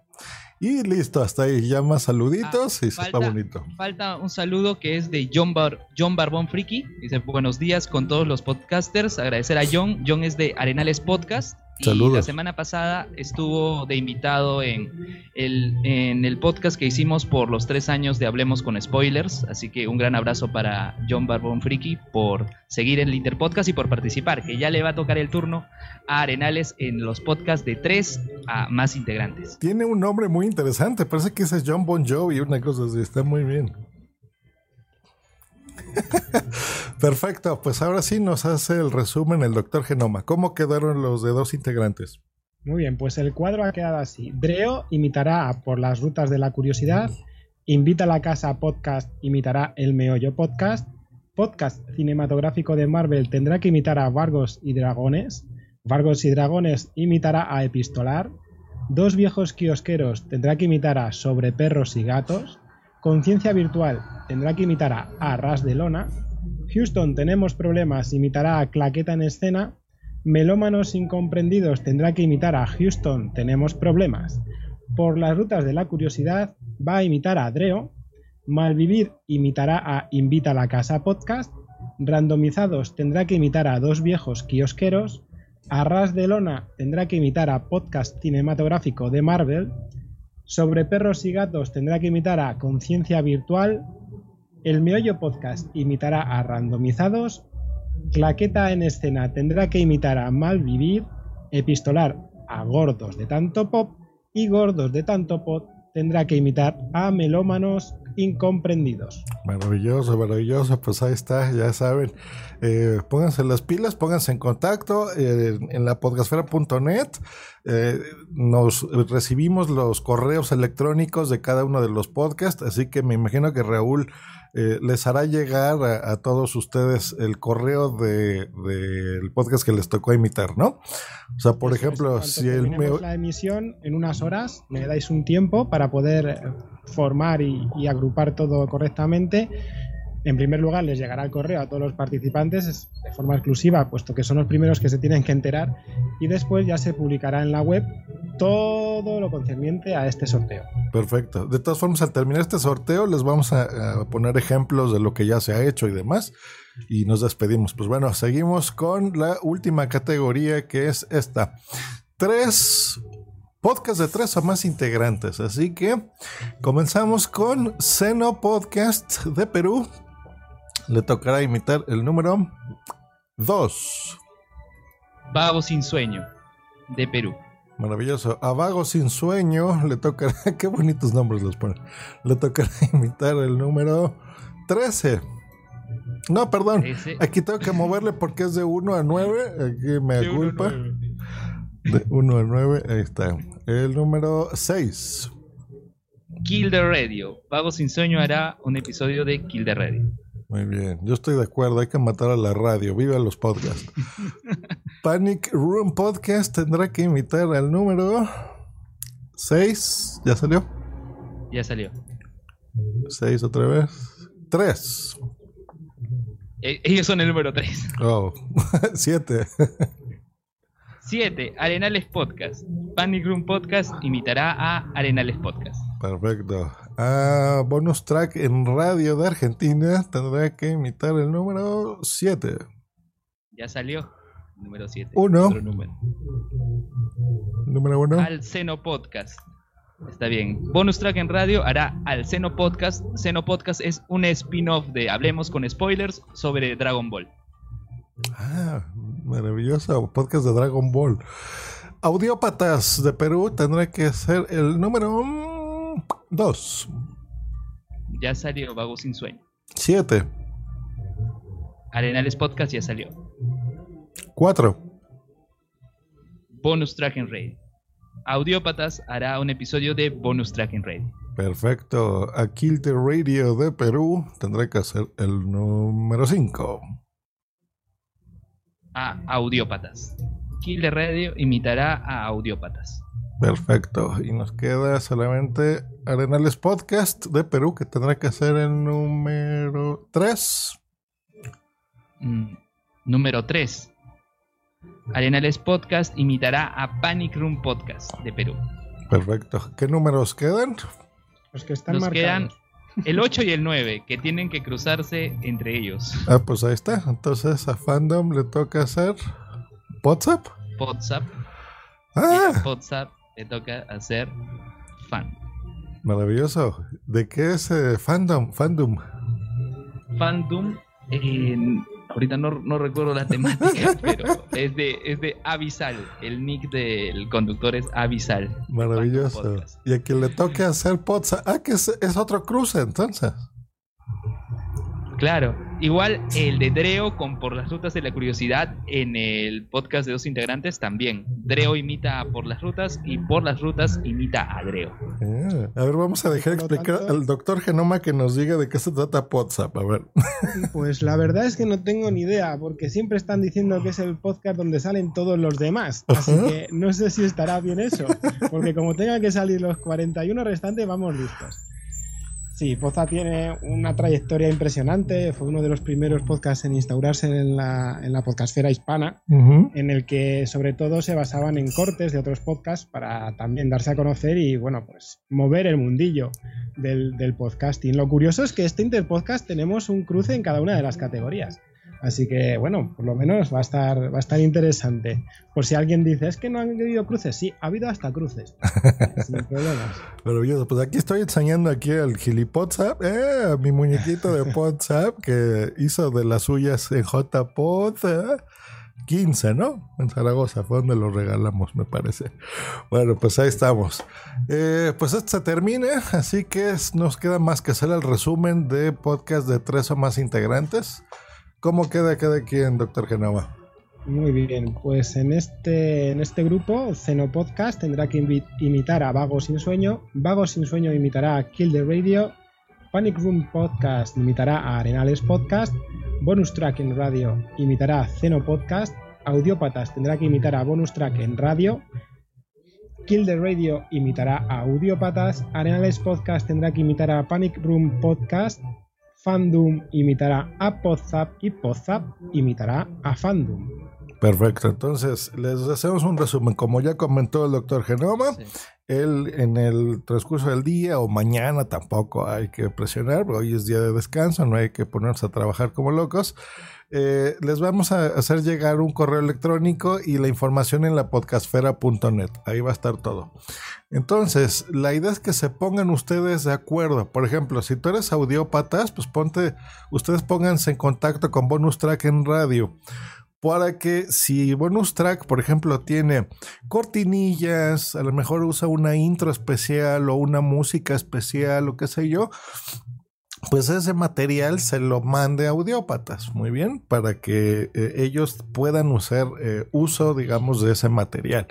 Speaker 4: Y listo, hasta ahí. Ya más saluditos y se está bonito.
Speaker 6: Falta un saludo que es de John, Bar- John Barbón Friki. Dice buenos días con todos los podcasters. Agradecer a John. John es de Arenales Podcast. Y
Speaker 4: Saludos.
Speaker 6: la semana pasada estuvo de invitado en el, en el podcast que hicimos por los tres años de Hablemos con Spoilers. Así que un gran abrazo para John Barbón Friki por seguir en el Interpodcast y por participar, que ya le va a tocar el turno a Arenales en los podcasts de tres a más integrantes.
Speaker 4: Tiene un nombre muy interesante. Parece que ese es John Bon Jovi, una cosa así. Está muy bien. Perfecto, pues ahora sí nos hace el resumen el doctor Genoma. ¿Cómo quedaron los de dos integrantes?
Speaker 5: Muy bien, pues el cuadro ha quedado así. Dreo imitará a Por las rutas de la curiosidad, Invita a la casa podcast imitará El Meollo Podcast, Podcast cinematográfico de Marvel tendrá que imitar a Vargos y Dragones, Vargos y Dragones imitará a Epistolar, Dos viejos kiosqueros tendrá que imitar a Sobre perros y gatos, Conciencia virtual tendrá que imitar a Arras de Lona, Houston tenemos problemas imitará a Claqueta en escena, Melómanos incomprendidos tendrá que imitar a Houston tenemos problemas, Por las rutas de la curiosidad va a imitar a Dreo, Malvivir imitará a Invita a la casa podcast, Randomizados tendrá que imitar a Dos viejos kiosqueros, Arras de Lona tendrá que imitar a Podcast cinematográfico de Marvel, Sobre perros y gatos tendrá que imitar a Conciencia virtual, El Meollo Podcast imitará a Randomizados, Claqueta en escena tendrá que imitar a Malvivir, Epistolar a gordos de tanto pop y gordos de tanto pop tendrá que imitar a melómanos incomprendidos.
Speaker 4: Maravilloso, maravilloso. Pues ahí está, ya saben. Eh, pónganse las pilas, pónganse en contacto eh, en la podcastfera.net. Eh, nos recibimos los correos electrónicos de cada uno de los podcasts, así que me imagino que Raúl eh, les hará llegar a, a, todos ustedes el correo del de, podcast que les tocó imitar, ¿no? O sea, por Eso ejemplo,
Speaker 5: es,
Speaker 4: si el
Speaker 5: me... la emisión en unas horas me dais un tiempo para poder formar y, y agrupar todo correctamente. En primer lugar, les llegará el correo a todos los participantes de forma exclusiva, puesto que son los primeros que se tienen que enterar, y después ya se publicará en la web todo lo concerniente a este sorteo.
Speaker 4: Perfecto. De todas formas, al terminar este sorteo, les vamos a, poner ejemplos de lo que ya se ha hecho y demás, y nos despedimos. Pues bueno, seguimos con la última categoría que es esta. Tres podcast de tres o más integrantes. Así que comenzamos con Seno Podcast de Perú. Le tocará imitar el número 2.
Speaker 6: Vago sin sueño de Perú.
Speaker 4: Maravilloso. A Vago sin sueño le tocará. Qué bonitos nombres los ponen. Le tocará imitar el número 13. No, perdón. 13. Aquí tengo que moverle porque es de 1 a 9. Aquí me culpa. De 1 a 9, ahí está. El número 6.
Speaker 6: Kill the Radio. Vago sin sueño hará un episodio de Kill the Radio.
Speaker 4: Muy bien, yo estoy de acuerdo, hay que matar a la radio, viva los podcasts. Panic Room Podcast tendrá que imitar al número 6. ¿Ya salió?
Speaker 6: Ya salió.
Speaker 4: 6 otra vez. 3.
Speaker 6: Eh, ellos son el número 3.
Speaker 4: Oh, 7.
Speaker 6: 7. Arenales Podcast. Panic Room Podcast imitará a Arenales Podcast.
Speaker 4: Perfecto. Ah, bonus track en radio de Argentina tendrá que imitar el número 7.
Speaker 6: Ya salió. Número 7.
Speaker 4: 1. Número 1.
Speaker 6: Al Seno Podcast. Está bien. Bonus track en radio hará al Seno Podcast. Seno Podcast es un spin-off de Hablemos con Spoilers sobre Dragon Ball.
Speaker 4: Ah, maravilloso podcast de Dragon Ball. Audiópatas de Perú tendrá que ser el número 2.
Speaker 6: Ya salió Vago sin sueño.
Speaker 4: 7.
Speaker 6: Arenales Podcast ya salió.
Speaker 4: 4.
Speaker 6: Bonus Track en Radio. Audiópatas hará un episodio de Bonus Track en Radio.
Speaker 4: Perfecto. Aquil the Radio de Perú tendrá que ser el número 5
Speaker 6: a Audiópatas. Kill the Radio imitará a Audiópatas.
Speaker 4: Perfecto. Y nos queda solamente Arenales Podcast de Perú, que tendrá que ser el número 3.
Speaker 6: Mm, número 3. Arenales Podcast imitará a Panic Room Podcast de Perú.
Speaker 4: Perfecto. ¿Qué números quedan?
Speaker 5: Los que están
Speaker 6: Nos
Speaker 5: marcados.
Speaker 6: quedan el 8 y el 9, que tienen que cruzarse entre ellos.
Speaker 4: Ah, pues ahí está. Entonces a Fandom le toca hacer WhatsApp.
Speaker 6: WhatsApp.
Speaker 4: Ah.
Speaker 6: WhatsApp le toca hacer fan.
Speaker 4: Maravilloso. ¿De qué es eh, Fandom? Fandom.
Speaker 6: Fandom. eh, ahorita no, no recuerdo la temática, pero es de, es de Avisal. El nick del conductor es Avisal.
Speaker 4: Maravilloso. Y a quien le toque hacer WhatsApp. Ah, que es, es otro cruce entonces.
Speaker 6: Claro, igual el de Dreo con Por las Rutas de la Curiosidad en el podcast de dos integrantes también. Dreo imita a Por las Rutas y Por las Rutas imita a Dreo.
Speaker 4: Ah, a ver, vamos a dejar explicar al doctor Genoma que nos diga de qué se trata WhatsApp. A ver.
Speaker 5: Pues la verdad es que no tengo ni idea, porque siempre están diciendo que es el podcast donde salen todos los demás. Así
Speaker 4: Ajá.
Speaker 5: que no sé si estará bien eso, porque como tengan que salir los 41 restantes, vamos listos. Sí, Poza tiene una trayectoria impresionante. Fue uno de los primeros podcasts en instaurarse en la, en la podcastfera hispana, en el que sobre todo se basaban en cortes de otros podcasts para también darse a conocer y, bueno, pues mover el mundillo del, del podcasting. Lo curioso es que este Interpodcast tenemos un cruce en cada una de las categorías. Así que, bueno, por lo menos va a estar, va a estar interesante. Por si alguien dice, es que no han habido cruces. Sí, ha habido hasta cruces. Sin problemas.
Speaker 4: Maravilloso. Pues aquí estoy enseñando aquí al GiliPodsap, eh, mi muñequito de WhatsApp que hizo de las suyas en JPod. eh. 15, ¿no? En Zaragoza, fue donde lo regalamos, me parece. Bueno, pues ahí estamos. Eh, pues esto se termina, así que nos queda más que hacer el resumen de podcast de tres o más integrantes. ¿Cómo queda cada quien, doctor Genova?
Speaker 5: Muy bien, pues en este, en este grupo, Zeno Podcast tendrá que imitar a Vago Sin Sueño, Vago Sin Sueño imitará a Kill the Radio, Panic Room Podcast imitará a Arenales Podcast, Bonus Track en radio imitará a Zeno Podcast, Audiópatas tendrá que imitar a Bonus Track en radio, Kill the Radio imitará a Audiópatas, Arenales Podcast tendrá que imitar a Panic Room Podcast, Fandom imitará a Podzap y Podzap imitará a Fandom.
Speaker 4: Perfecto, entonces les hacemos un resumen. Como ya comentó el doctor Genoma, él en el transcurso del día o mañana tampoco hay que presionar, hoy es día de descanso, no hay que ponerse a trabajar como locos. Eh, les vamos a hacer llegar un correo electrónico y la información en la podcastfera.net. Ahí va a estar todo. Entonces, la idea es que se pongan ustedes de acuerdo. Por ejemplo, si tú eres audiópatas, pues ponte, ustedes pónganse en contacto con Bonus Track en radio para que si bonus track, por ejemplo, tiene cortinillas, a lo mejor usa una intro especial o una música especial o qué sé yo, pues ese material se lo mande a audiópatas, muy bien, para que eh, ellos puedan usar eh, uso, digamos, de ese material.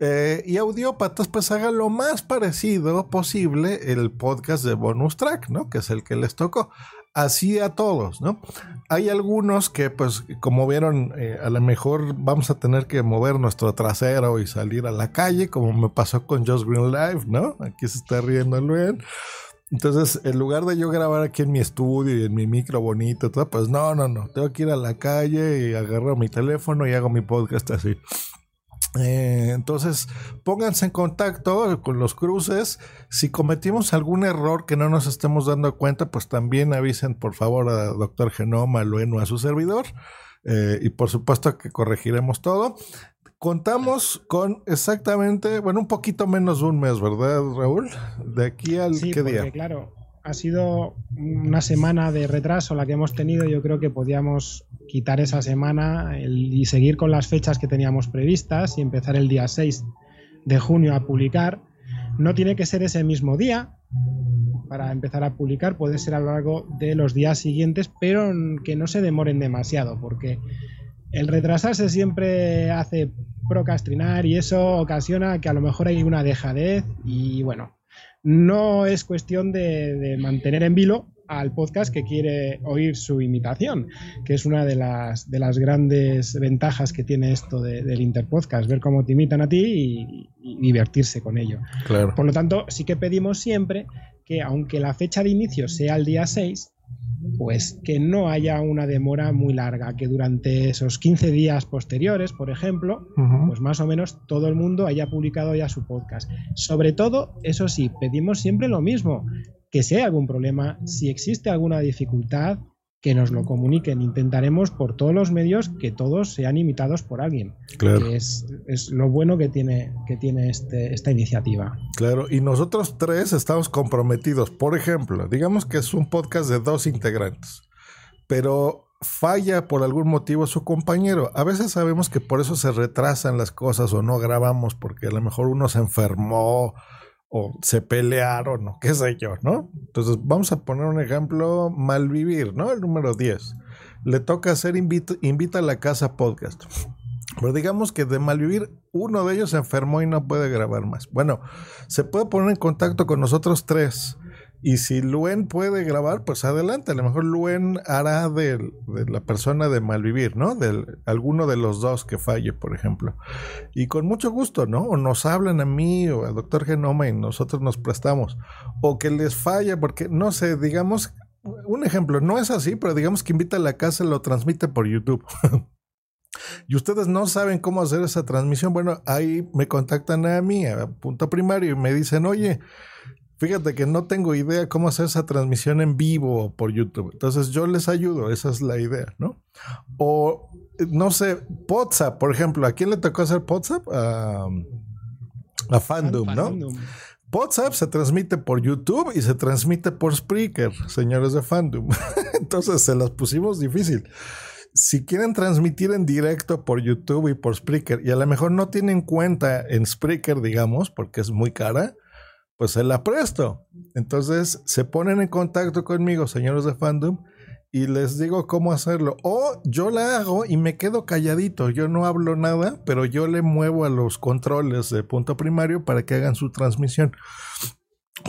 Speaker 4: Eh, y audiópatas, pues haga lo más parecido posible el podcast de bonus track, ¿no? Que es el que les tocó así a todos, ¿no? Hay algunos que, pues, como vieron, eh, a lo mejor vamos a tener que mover nuestro trasero y salir a la calle, como me pasó con Just Green Live, ¿no? Aquí se está riendo Luis. Entonces, en lugar de yo grabar aquí en mi estudio y en mi micro bonito, todo, pues no, no, no. Tengo que ir a la calle y agarro mi teléfono y hago mi podcast así. Eh, entonces, pónganse en contacto con los cruces. Si cometimos algún error que no nos estemos dando cuenta, pues también avisen por favor a Doctor Genoma, Lueno, a su servidor. Eh, y por supuesto que corregiremos todo. Contamos con exactamente, bueno, un poquito menos de un mes, ¿verdad, Raúl? De aquí al
Speaker 5: sí,
Speaker 4: qué
Speaker 5: porque,
Speaker 4: día.
Speaker 5: Claro, ha sido una semana de retraso la que hemos tenido. Yo creo que podíamos quitar esa semana y seguir con las fechas que teníamos previstas y empezar el día 6 de junio a publicar. No tiene que ser ese mismo día para empezar a publicar, puede ser a lo largo de los días siguientes, pero que no se demoren demasiado, porque el retrasarse siempre hace procrastinar y eso ocasiona que a lo mejor hay una dejadez y bueno, no es cuestión de, de mantener en vilo al podcast que quiere oír su imitación, que es una de las, de las grandes ventajas que tiene esto de, del Interpodcast, ver cómo te imitan a ti y, y divertirse con ello.
Speaker 4: Claro.
Speaker 5: Por lo tanto, sí que pedimos siempre que aunque la fecha de inicio sea el día 6, pues que no haya una demora muy larga, que durante esos 15 días posteriores, por ejemplo, pues más o menos todo el mundo haya publicado ya su podcast. Sobre todo, eso sí, pedimos siempre lo mismo, que si hay algún problema, si existe alguna dificultad, que nos lo comuniquen. Intentaremos por todos los medios que todos sean imitados por alguien.
Speaker 4: Claro.
Speaker 5: Que es, es lo bueno que tiene, que tiene este, esta iniciativa.
Speaker 4: Claro, y nosotros tres estamos comprometidos. Por ejemplo, digamos que es un podcast de dos integrantes, pero falla por algún motivo su compañero. A veces sabemos que por eso se retrasan las cosas o no grabamos porque a lo mejor uno se enfermó o se pelearon o qué sé yo, ¿no? Entonces vamos a poner un ejemplo, Malvivir, ¿no? El número 10. Le toca hacer invita, invita a la casa podcast. Pero digamos que de malvivir, uno de ellos se enfermó y no puede grabar más. Bueno, se puede poner en contacto con nosotros tres. Y si Luen puede grabar, pues adelante. A lo mejor Luen hará de, la persona de malvivir, ¿no? De alguno de los dos que falle, por ejemplo. Y con mucho gusto, ¿no? O nos hablan a mí o al doctor Genoma y nosotros nos prestamos. O que les falla, porque no sé, digamos, un ejemplo, no es así, pero digamos que invita a la casa y lo transmite por YouTube. y ustedes no saben cómo hacer esa transmisión, bueno, ahí me contactan a mí, a punto primario, y me dicen, oye, fíjate que no tengo idea cómo hacer esa transmisión en vivo por YouTube. Entonces yo les ayudo, esa es la idea, ¿no? O, no sé, WhatsApp, por ejemplo, ¿a quién le tocó hacer WhatsApp? A, a Fandom, ¿no?
Speaker 5: Fandom.
Speaker 4: WhatsApp se transmite por YouTube y se transmite por Spreaker, señores de Fandom. Entonces se las pusimos difícil. si quieren transmitir en directo por YouTube y por Spreaker y a lo mejor no tienen cuenta en Spreaker, digamos, porque es muy cara, pues se la presto. Entonces se ponen en contacto conmigo, señores de fandom, y les digo cómo hacerlo. O yo la hago y me quedo calladito, yo no hablo nada, pero yo le muevo a los controles de punto primario para que hagan su transmisión.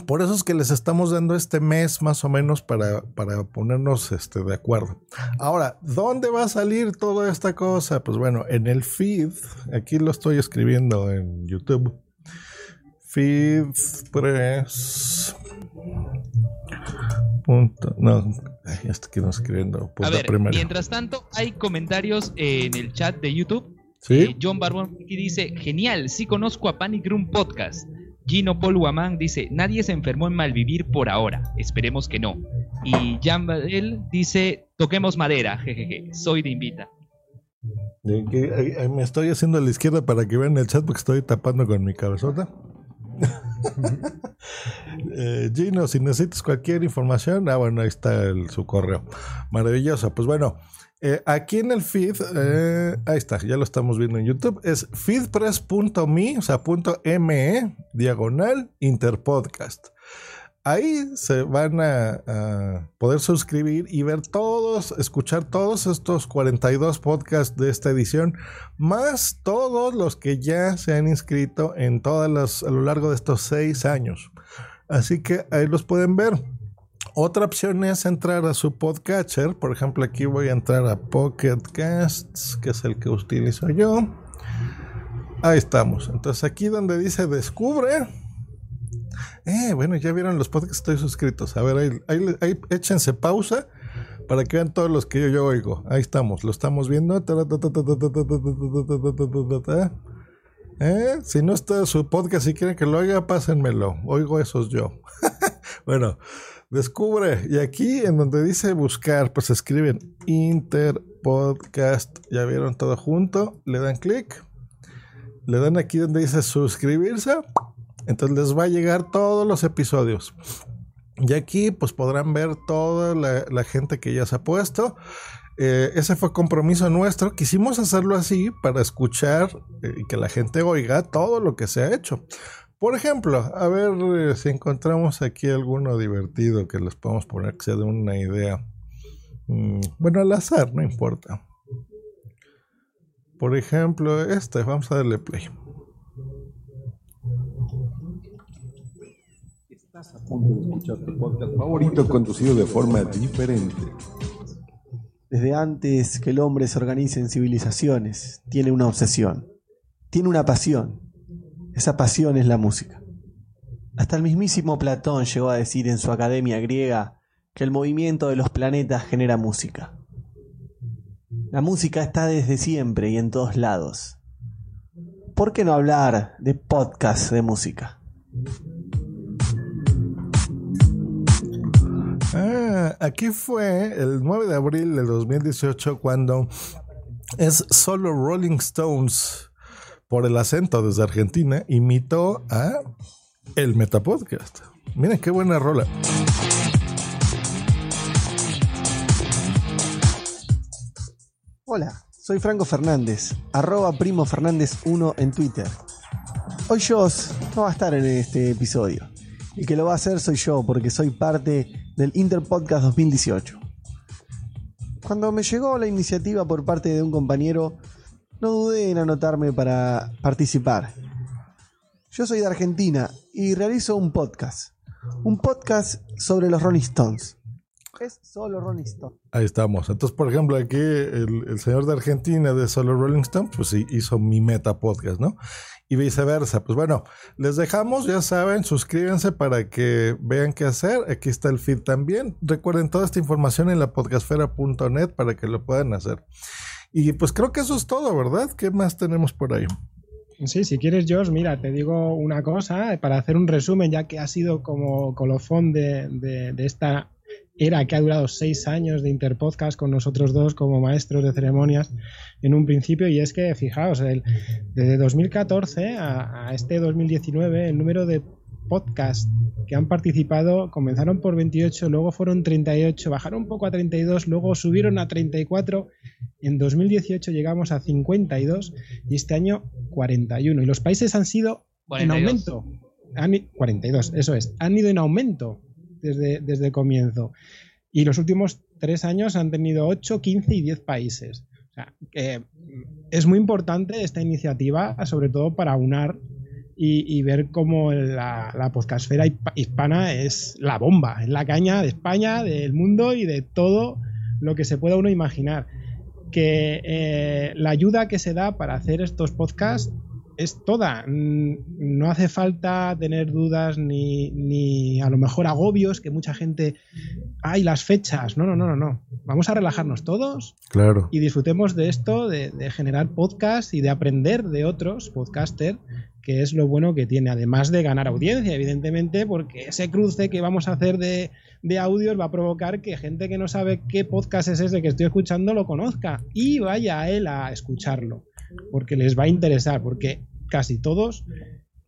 Speaker 4: Por eso es que les estamos dando este mes más o menos para, para ponernos este, de acuerdo. Ahora, ¿dónde va a salir toda esta cosa? Pues bueno, en el feed, aquí lo estoy escribiendo en YouTube. Punto, no, ya estoy escribiendo.
Speaker 6: a ver, mientras tanto, hay comentarios en el chat de YouTube.
Speaker 4: ¿Sí?
Speaker 6: Eh, John Barbón dice: Genial, sí conozco a Panic Room Podcast. Gino Paul Guamán dice, nadie se enfermó en malvivir por ahora, esperemos que no. Y Jan Badel dice, toquemos madera, jejeje, soy de invita.
Speaker 4: Me estoy haciendo a la izquierda para que vean el chat porque estoy tapando con mi cabezota. Eh, Gino, si necesitas cualquier información, ah, bueno, ahí está su correo. Maravilloso. Pues bueno, eh, aquí en el feed, eh, ahí está, ya lo estamos viendo en YouTube, es feedpress.me, o sea, punto .me, diagonal, interpodcast. Ahí se van a, poder suscribir y ver todos, escuchar todos estos 42 podcasts de esta edición, más todos los que ya se han inscrito en todas las, a lo largo de estos seis años. Así que ahí los pueden ver. Otra opción es entrar a su podcatcher. Por ejemplo, aquí voy a entrar a Pocket Casts, que es el que utilizo yo. Ahí estamos. Entonces aquí donde dice descubre. Eh, bueno, ya vieron los podcasts, estoy suscritos. A ver, ahí, échense pausa para que vean todos los que yo, yo oigo. Ahí estamos, lo estamos viendo. ¿Eh? Si no está su podcast y quieren que lo oiga, pásenmelo. Oigo esos yo. bueno, Descubre. Y aquí en donde dice buscar, pues escriben Interpodcast. Ya vieron todo junto. Le dan clic. Le dan aquí donde dice suscribirse. Entonces les va a llegar todos los episodios. Y aquí pues podrán ver toda la, gente que ya se ha puesto. Eh, ese fue compromiso nuestro. Quisimos hacerlo así para escuchar eh, y que la gente oiga todo lo que se ha hecho. Por ejemplo, a ver eh, si encontramos aquí alguno divertido que les podemos poner que sea de una idea. Mm, bueno, al azar, no importa. Por ejemplo, este, vamos a darle play.
Speaker 10: Estás a de tu podcast favorito conducido de forma diferente.
Speaker 11: Desde antes que el hombre se organice en civilizaciones, tiene una obsesión, tiene una pasión esa pasión es la música. Hasta el mismísimo Platón llegó a decir en su academia griega que el movimiento de los planetas genera música. La música está desde siempre y en todos lados. ¿Por qué no hablar de podcast de música?
Speaker 4: Aquí fue el 9 de abril de 2018 cuando es solo Rolling Stones por el acento desde Argentina, imitó a el Metapodcast. Miren qué buena rola.
Speaker 11: Hola, soy Franco Fernández, arroba primo Fernández 1 en Twitter. Hoy Joss no va a estar en este episodio. Y que lo va a hacer soy yo, porque soy parte del Interpodcast 2018. Cuando me llegó la iniciativa por parte de un compañero, no dudé en anotarme para participar. Yo soy de Argentina y realizo un podcast. Un podcast sobre los Rolling Stones. Es solo Rolling Stones.
Speaker 4: Ahí estamos. Entonces, por ejemplo, aquí el, señor de Argentina de solo Rolling Stones, pues hizo mi meta podcast, ¿no? Y viceversa. Pues bueno, les dejamos, ya saben, suscríbanse para que vean qué hacer. Aquí está el feed también. Recuerden toda esta información en la podcastfera.net para que lo puedan hacer. Y pues creo que eso es todo, ¿verdad? ¿Qué más tenemos por ahí?
Speaker 5: Sí, si quieres, Josh, mira, te digo una cosa eh, para hacer un resumen, ya que ha sido como colofón de, de, esta era que ha durado seis años de Interpodcast con nosotros dos como maestros de ceremonias en un principio, y es que, fijaos, el, desde 2014 a, a, este 2019, el número de podcasts que han participado comenzaron por 28, luego fueron 38, bajaron un poco a 32, luego subieron a 34. En 2018 llegamos a 52 y este año 41. Y los países han sido 42. en aumento. Han, 42, eso es. Han ido en aumento desde, desde el comienzo. Y los últimos tres años han tenido 8, 15 y 10 países. O sea, que es muy importante esta iniciativa, sobre todo para unar y, ver cómo la, la podcastfera hispana es la bomba, es la caña de España, del mundo y de todo lo que se pueda uno imaginar. Que eh, la ayuda que se da para hacer estos podcasts es toda. No hace falta tener dudas ni, ni, a lo mejor agobios que mucha gente. ¡Ay, las fechas! No, no, no, no, no. Vamos a relajarnos todos.
Speaker 4: Claro.
Speaker 5: Y disfrutemos de esto, de, de generar podcasts y de aprender de otros podcasters, que es lo bueno que tiene. Además de ganar audiencia, evidentemente, porque ese cruce que vamos a hacer de, de audios va a provocar que gente que no sabe qué podcast es ese que estoy escuchando lo conozca y vaya a él a escucharlo porque les va a interesar, porque casi todos,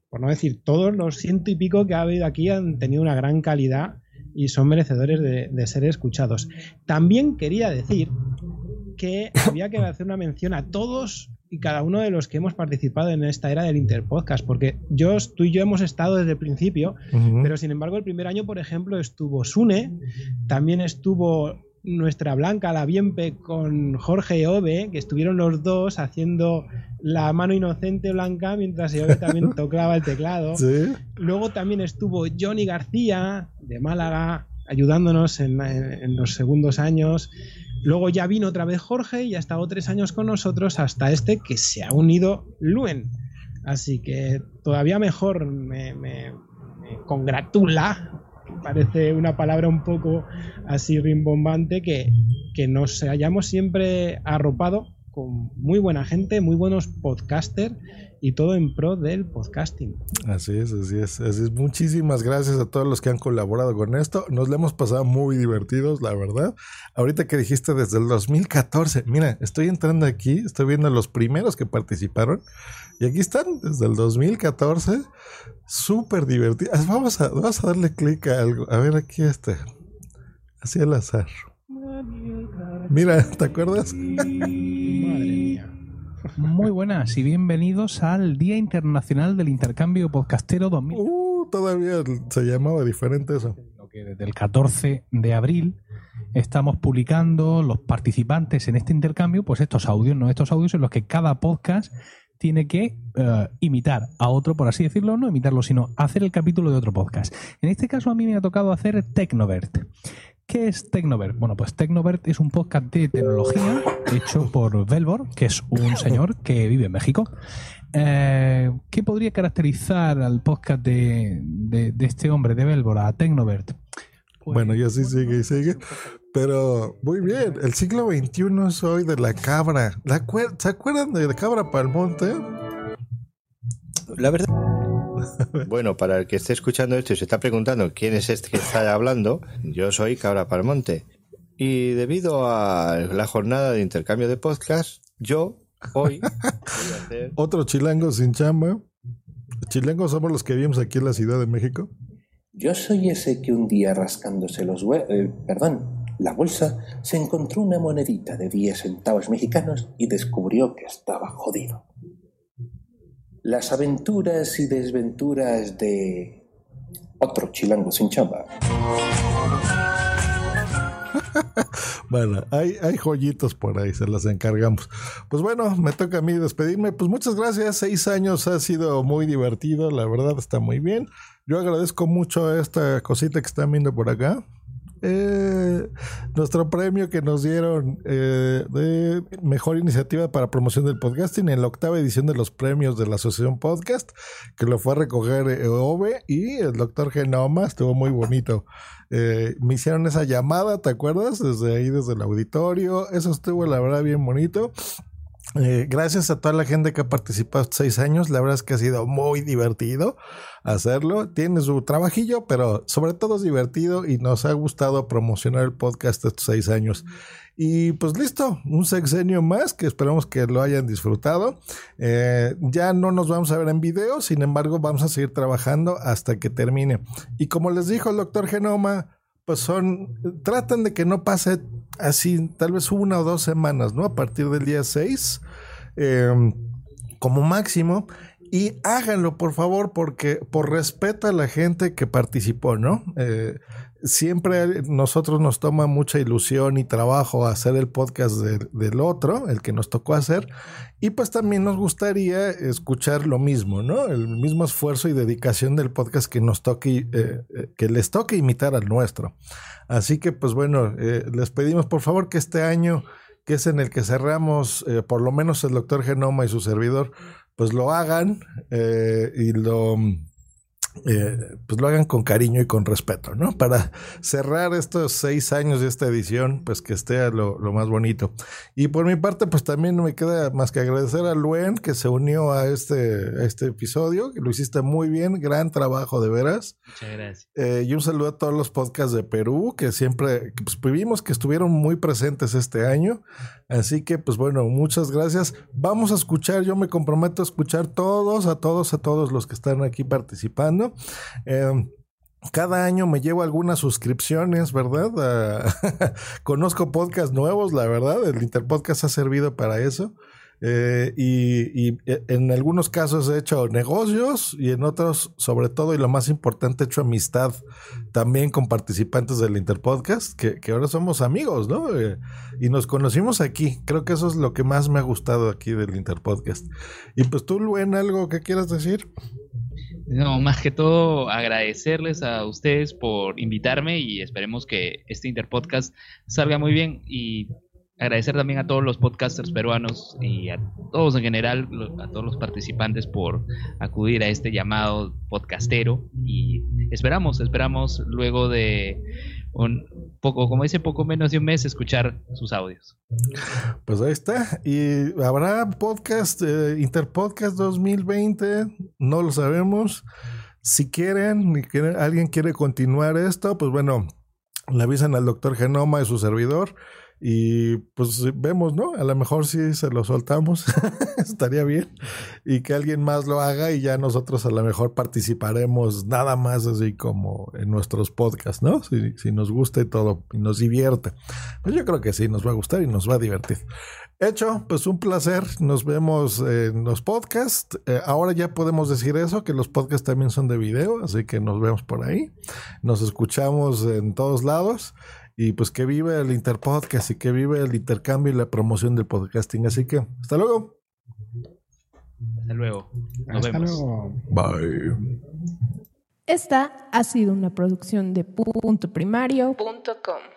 Speaker 5: por no decir todos los ciento y pico que ha habido aquí han tenido una gran calidad y son merecedores de, ser escuchados. También quería decir que había que hacer una mención a todos y cada uno de los que hemos participado en esta era del Interpodcast, porque yo, tú y yo hemos estado desde el principio, pero sin embargo el primer año, por ejemplo, estuvo Sune, también estuvo nuestra Blanca, la Bienpe, con Jorge Ove, que estuvieron los dos haciendo la mano inocente Blanca mientras Ove también tocaba el teclado. Luego también estuvo Johnny García, de Málaga, ayudándonos en, los segundos años. Luego ya vino otra vez Jorge y ha estado tres años con nosotros hasta este que se ha unido Luen. Así que todavía mejor me, me congratula parece una palabra un poco así rimbombante, que, que nos hayamos siempre arropado muy buena gente, muy buenos podcasters y todo en pro del podcasting.
Speaker 4: Así es, así es, así es. Muchísimas gracias a todos los que han colaborado con esto. Nos lo hemos pasado muy divertidos, la verdad. Ahorita que dijiste desde el 2014, mira, estoy entrando aquí, estoy viendo los primeros que participaron y aquí están desde el 2014. Súper divertidos. Vamos a, vamos a darle clic a algo. A ver aquí este. Así al azar. Mira, ¿te acuerdas?
Speaker 12: Muy buenas y bienvenidos al Día Internacional del Intercambio Podcastero 2000.
Speaker 4: Uh, todavía se llamaba diferente eso.
Speaker 12: que desde el 14 de abril estamos publicando los participantes en este intercambio, pues estos audios, no estos audios en los que cada podcast tiene que uh, imitar a otro, por así decirlo, no imitarlo, sino hacer el capítulo de otro podcast. En este caso a mí me ha tocado hacer Tecnovert. ¿Qué es Tecnovert? Bueno, pues Tecnovert es un podcast de tecnología hecho por Velvor, que es un señor que vive en México. Eh, ¿Qué podría caracterizar al podcast de, de, de este hombre, de Velvor, a Tecnovert?
Speaker 4: Pues, bueno, ya sí sigue y sigue. Pero muy bien, el siglo XXI es hoy de la cabra. ¿Se acuerdan de la cabra para el monte?
Speaker 13: La verdad. Bueno, para el que esté escuchando esto y se está preguntando quién es este que está hablando, yo soy Cabra Palmonte. Y debido a la jornada de intercambio de podcast, yo hoy voy
Speaker 4: a hacer... Otro chilango sin chamba. Chilangos somos los que vivimos aquí en la Ciudad de México.
Speaker 14: Yo soy ese que un día rascándose los huevos, eh, perdón, la bolsa, se encontró una monedita de 10 centavos mexicanos y descubrió que estaba jodido las aventuras y desventuras de otro chilango sin chamba.
Speaker 4: bueno, hay, joyitos por ahí, se las encargamos. Pues bueno, me toca a mí despedirme. Pues muchas gracias, seis años ha sido muy divertido, la verdad está muy bien. Yo agradezco mucho esta cosita que están viendo por acá. Eh, nuestro premio que nos dieron eh, de mejor iniciativa para promoción del podcasting en la octava edición de los premios de la Asociación Podcast, que lo fue a recoger eh, Ove y el doctor Genoma, estuvo muy bonito. Eh, me hicieron esa llamada, ¿te acuerdas? Desde ahí, desde el auditorio, eso estuvo la verdad bien bonito. Eh, gracias a toda la gente que ha participado estos seis años. La verdad es que ha sido muy divertido hacerlo. Tiene su trabajillo, pero sobre todo es divertido y nos ha gustado promocionar el podcast estos seis años. Y pues listo, un sexenio más que esperamos que lo hayan disfrutado. Eh, ya no nos vamos a ver en video, sin embargo vamos a seguir trabajando hasta que termine. Y como les dijo el doctor Genoma, pues son, tratan de que no pase así, tal vez una o dos semanas, ¿no? A partir del día 6, em, como máximo. Y háganlo, por favor, porque por respeto a la gente que participó, ¿no? Eh, siempre nosotros nos toma mucha ilusión y trabajo hacer el podcast del otro, el que nos tocó hacer, y pues también nos gustaría escuchar lo mismo, ¿no? El mismo esfuerzo y dedicación del podcast que nos toque, eh, eh, que les toque imitar al nuestro. Así que pues bueno, eh, les pedimos por favor que este año, que es en el que cerramos, por lo menos el doctor Genoma y su servidor, pues lo hagan y lo eh, pues lo hagan con cariño y con respeto, ¿no? Para cerrar estos seis años de esta edición, pues que esté lo, más bonito. Y por mi parte, pues también no me queda más que agradecer a Luen que se unió a este, este episodio, que lo hiciste muy bien, gran trabajo de veras.
Speaker 6: Muchas gracias.
Speaker 4: Eh, y un saludo a todos los podcasts de Perú, que siempre, pues vimos que estuvieron muy presentes este año. Así que, pues bueno, muchas gracias. Vamos a escuchar, yo me comprometo a escuchar todos, a todos, a todos los que están aquí participando. Em, cada año me llevo algunas suscripciones, ¿verdad? Ah, conozco podcasts nuevos, la verdad. El Interpodcast ha servido para eso. Eh, y, eh, en algunos casos he hecho negocios y en otros, sobre todo, y lo más importante, he hecho amistad también con participantes del Interpodcast, que, ahora somos amigos, ¿no? Eh, y nos conocimos aquí. Creo que eso es lo que más me ha gustado aquí del Interpodcast. Y pues tú, Luen, ¿algo que quieras decir?
Speaker 6: No, más que todo agradecerles a ustedes por invitarme y esperemos que este Interpodcast salga muy bien y agradecer también a todos los podcasters peruanos y a todos en general, a todos los participantes por acudir a este llamado podcastero y esperamos, esperamos luego de un poco, como dice, poco menos de un mes escuchar sus audios.
Speaker 4: Pues ahí está. Y habrá podcast, eh, Interpodcast 2020, no lo sabemos. Si quieren, quieren, alguien quiere continuar esto, pues bueno, le avisan al doctor Genoma y su servidor y pues vemos, ¿no? A lo mejor si se lo soltamos, estaría bien. Y que alguien más lo haga y ya nosotros a lo mejor participaremos nada más así como en nuestros podcasts, ¿no? Si, si nos gusta y todo y nos divierte. Pues yo creo que sí, nos va a gustar y nos va a divertir. Hecho, pues un placer. Nos vemos en los podcasts. Eh, ahora ya podemos decir eso, que los podcasts también son de video, así que nos vemos por ahí. Nos escuchamos en todos lados. Y pues que vive el Interpodcast y que vive el intercambio y la promoción del podcasting. Así que, hasta luego.
Speaker 6: Hasta luego. Nos
Speaker 5: hasta
Speaker 6: vemos.
Speaker 5: Luego.
Speaker 4: Bye.
Speaker 15: Esta ha sido una producción de puntoprimario.com.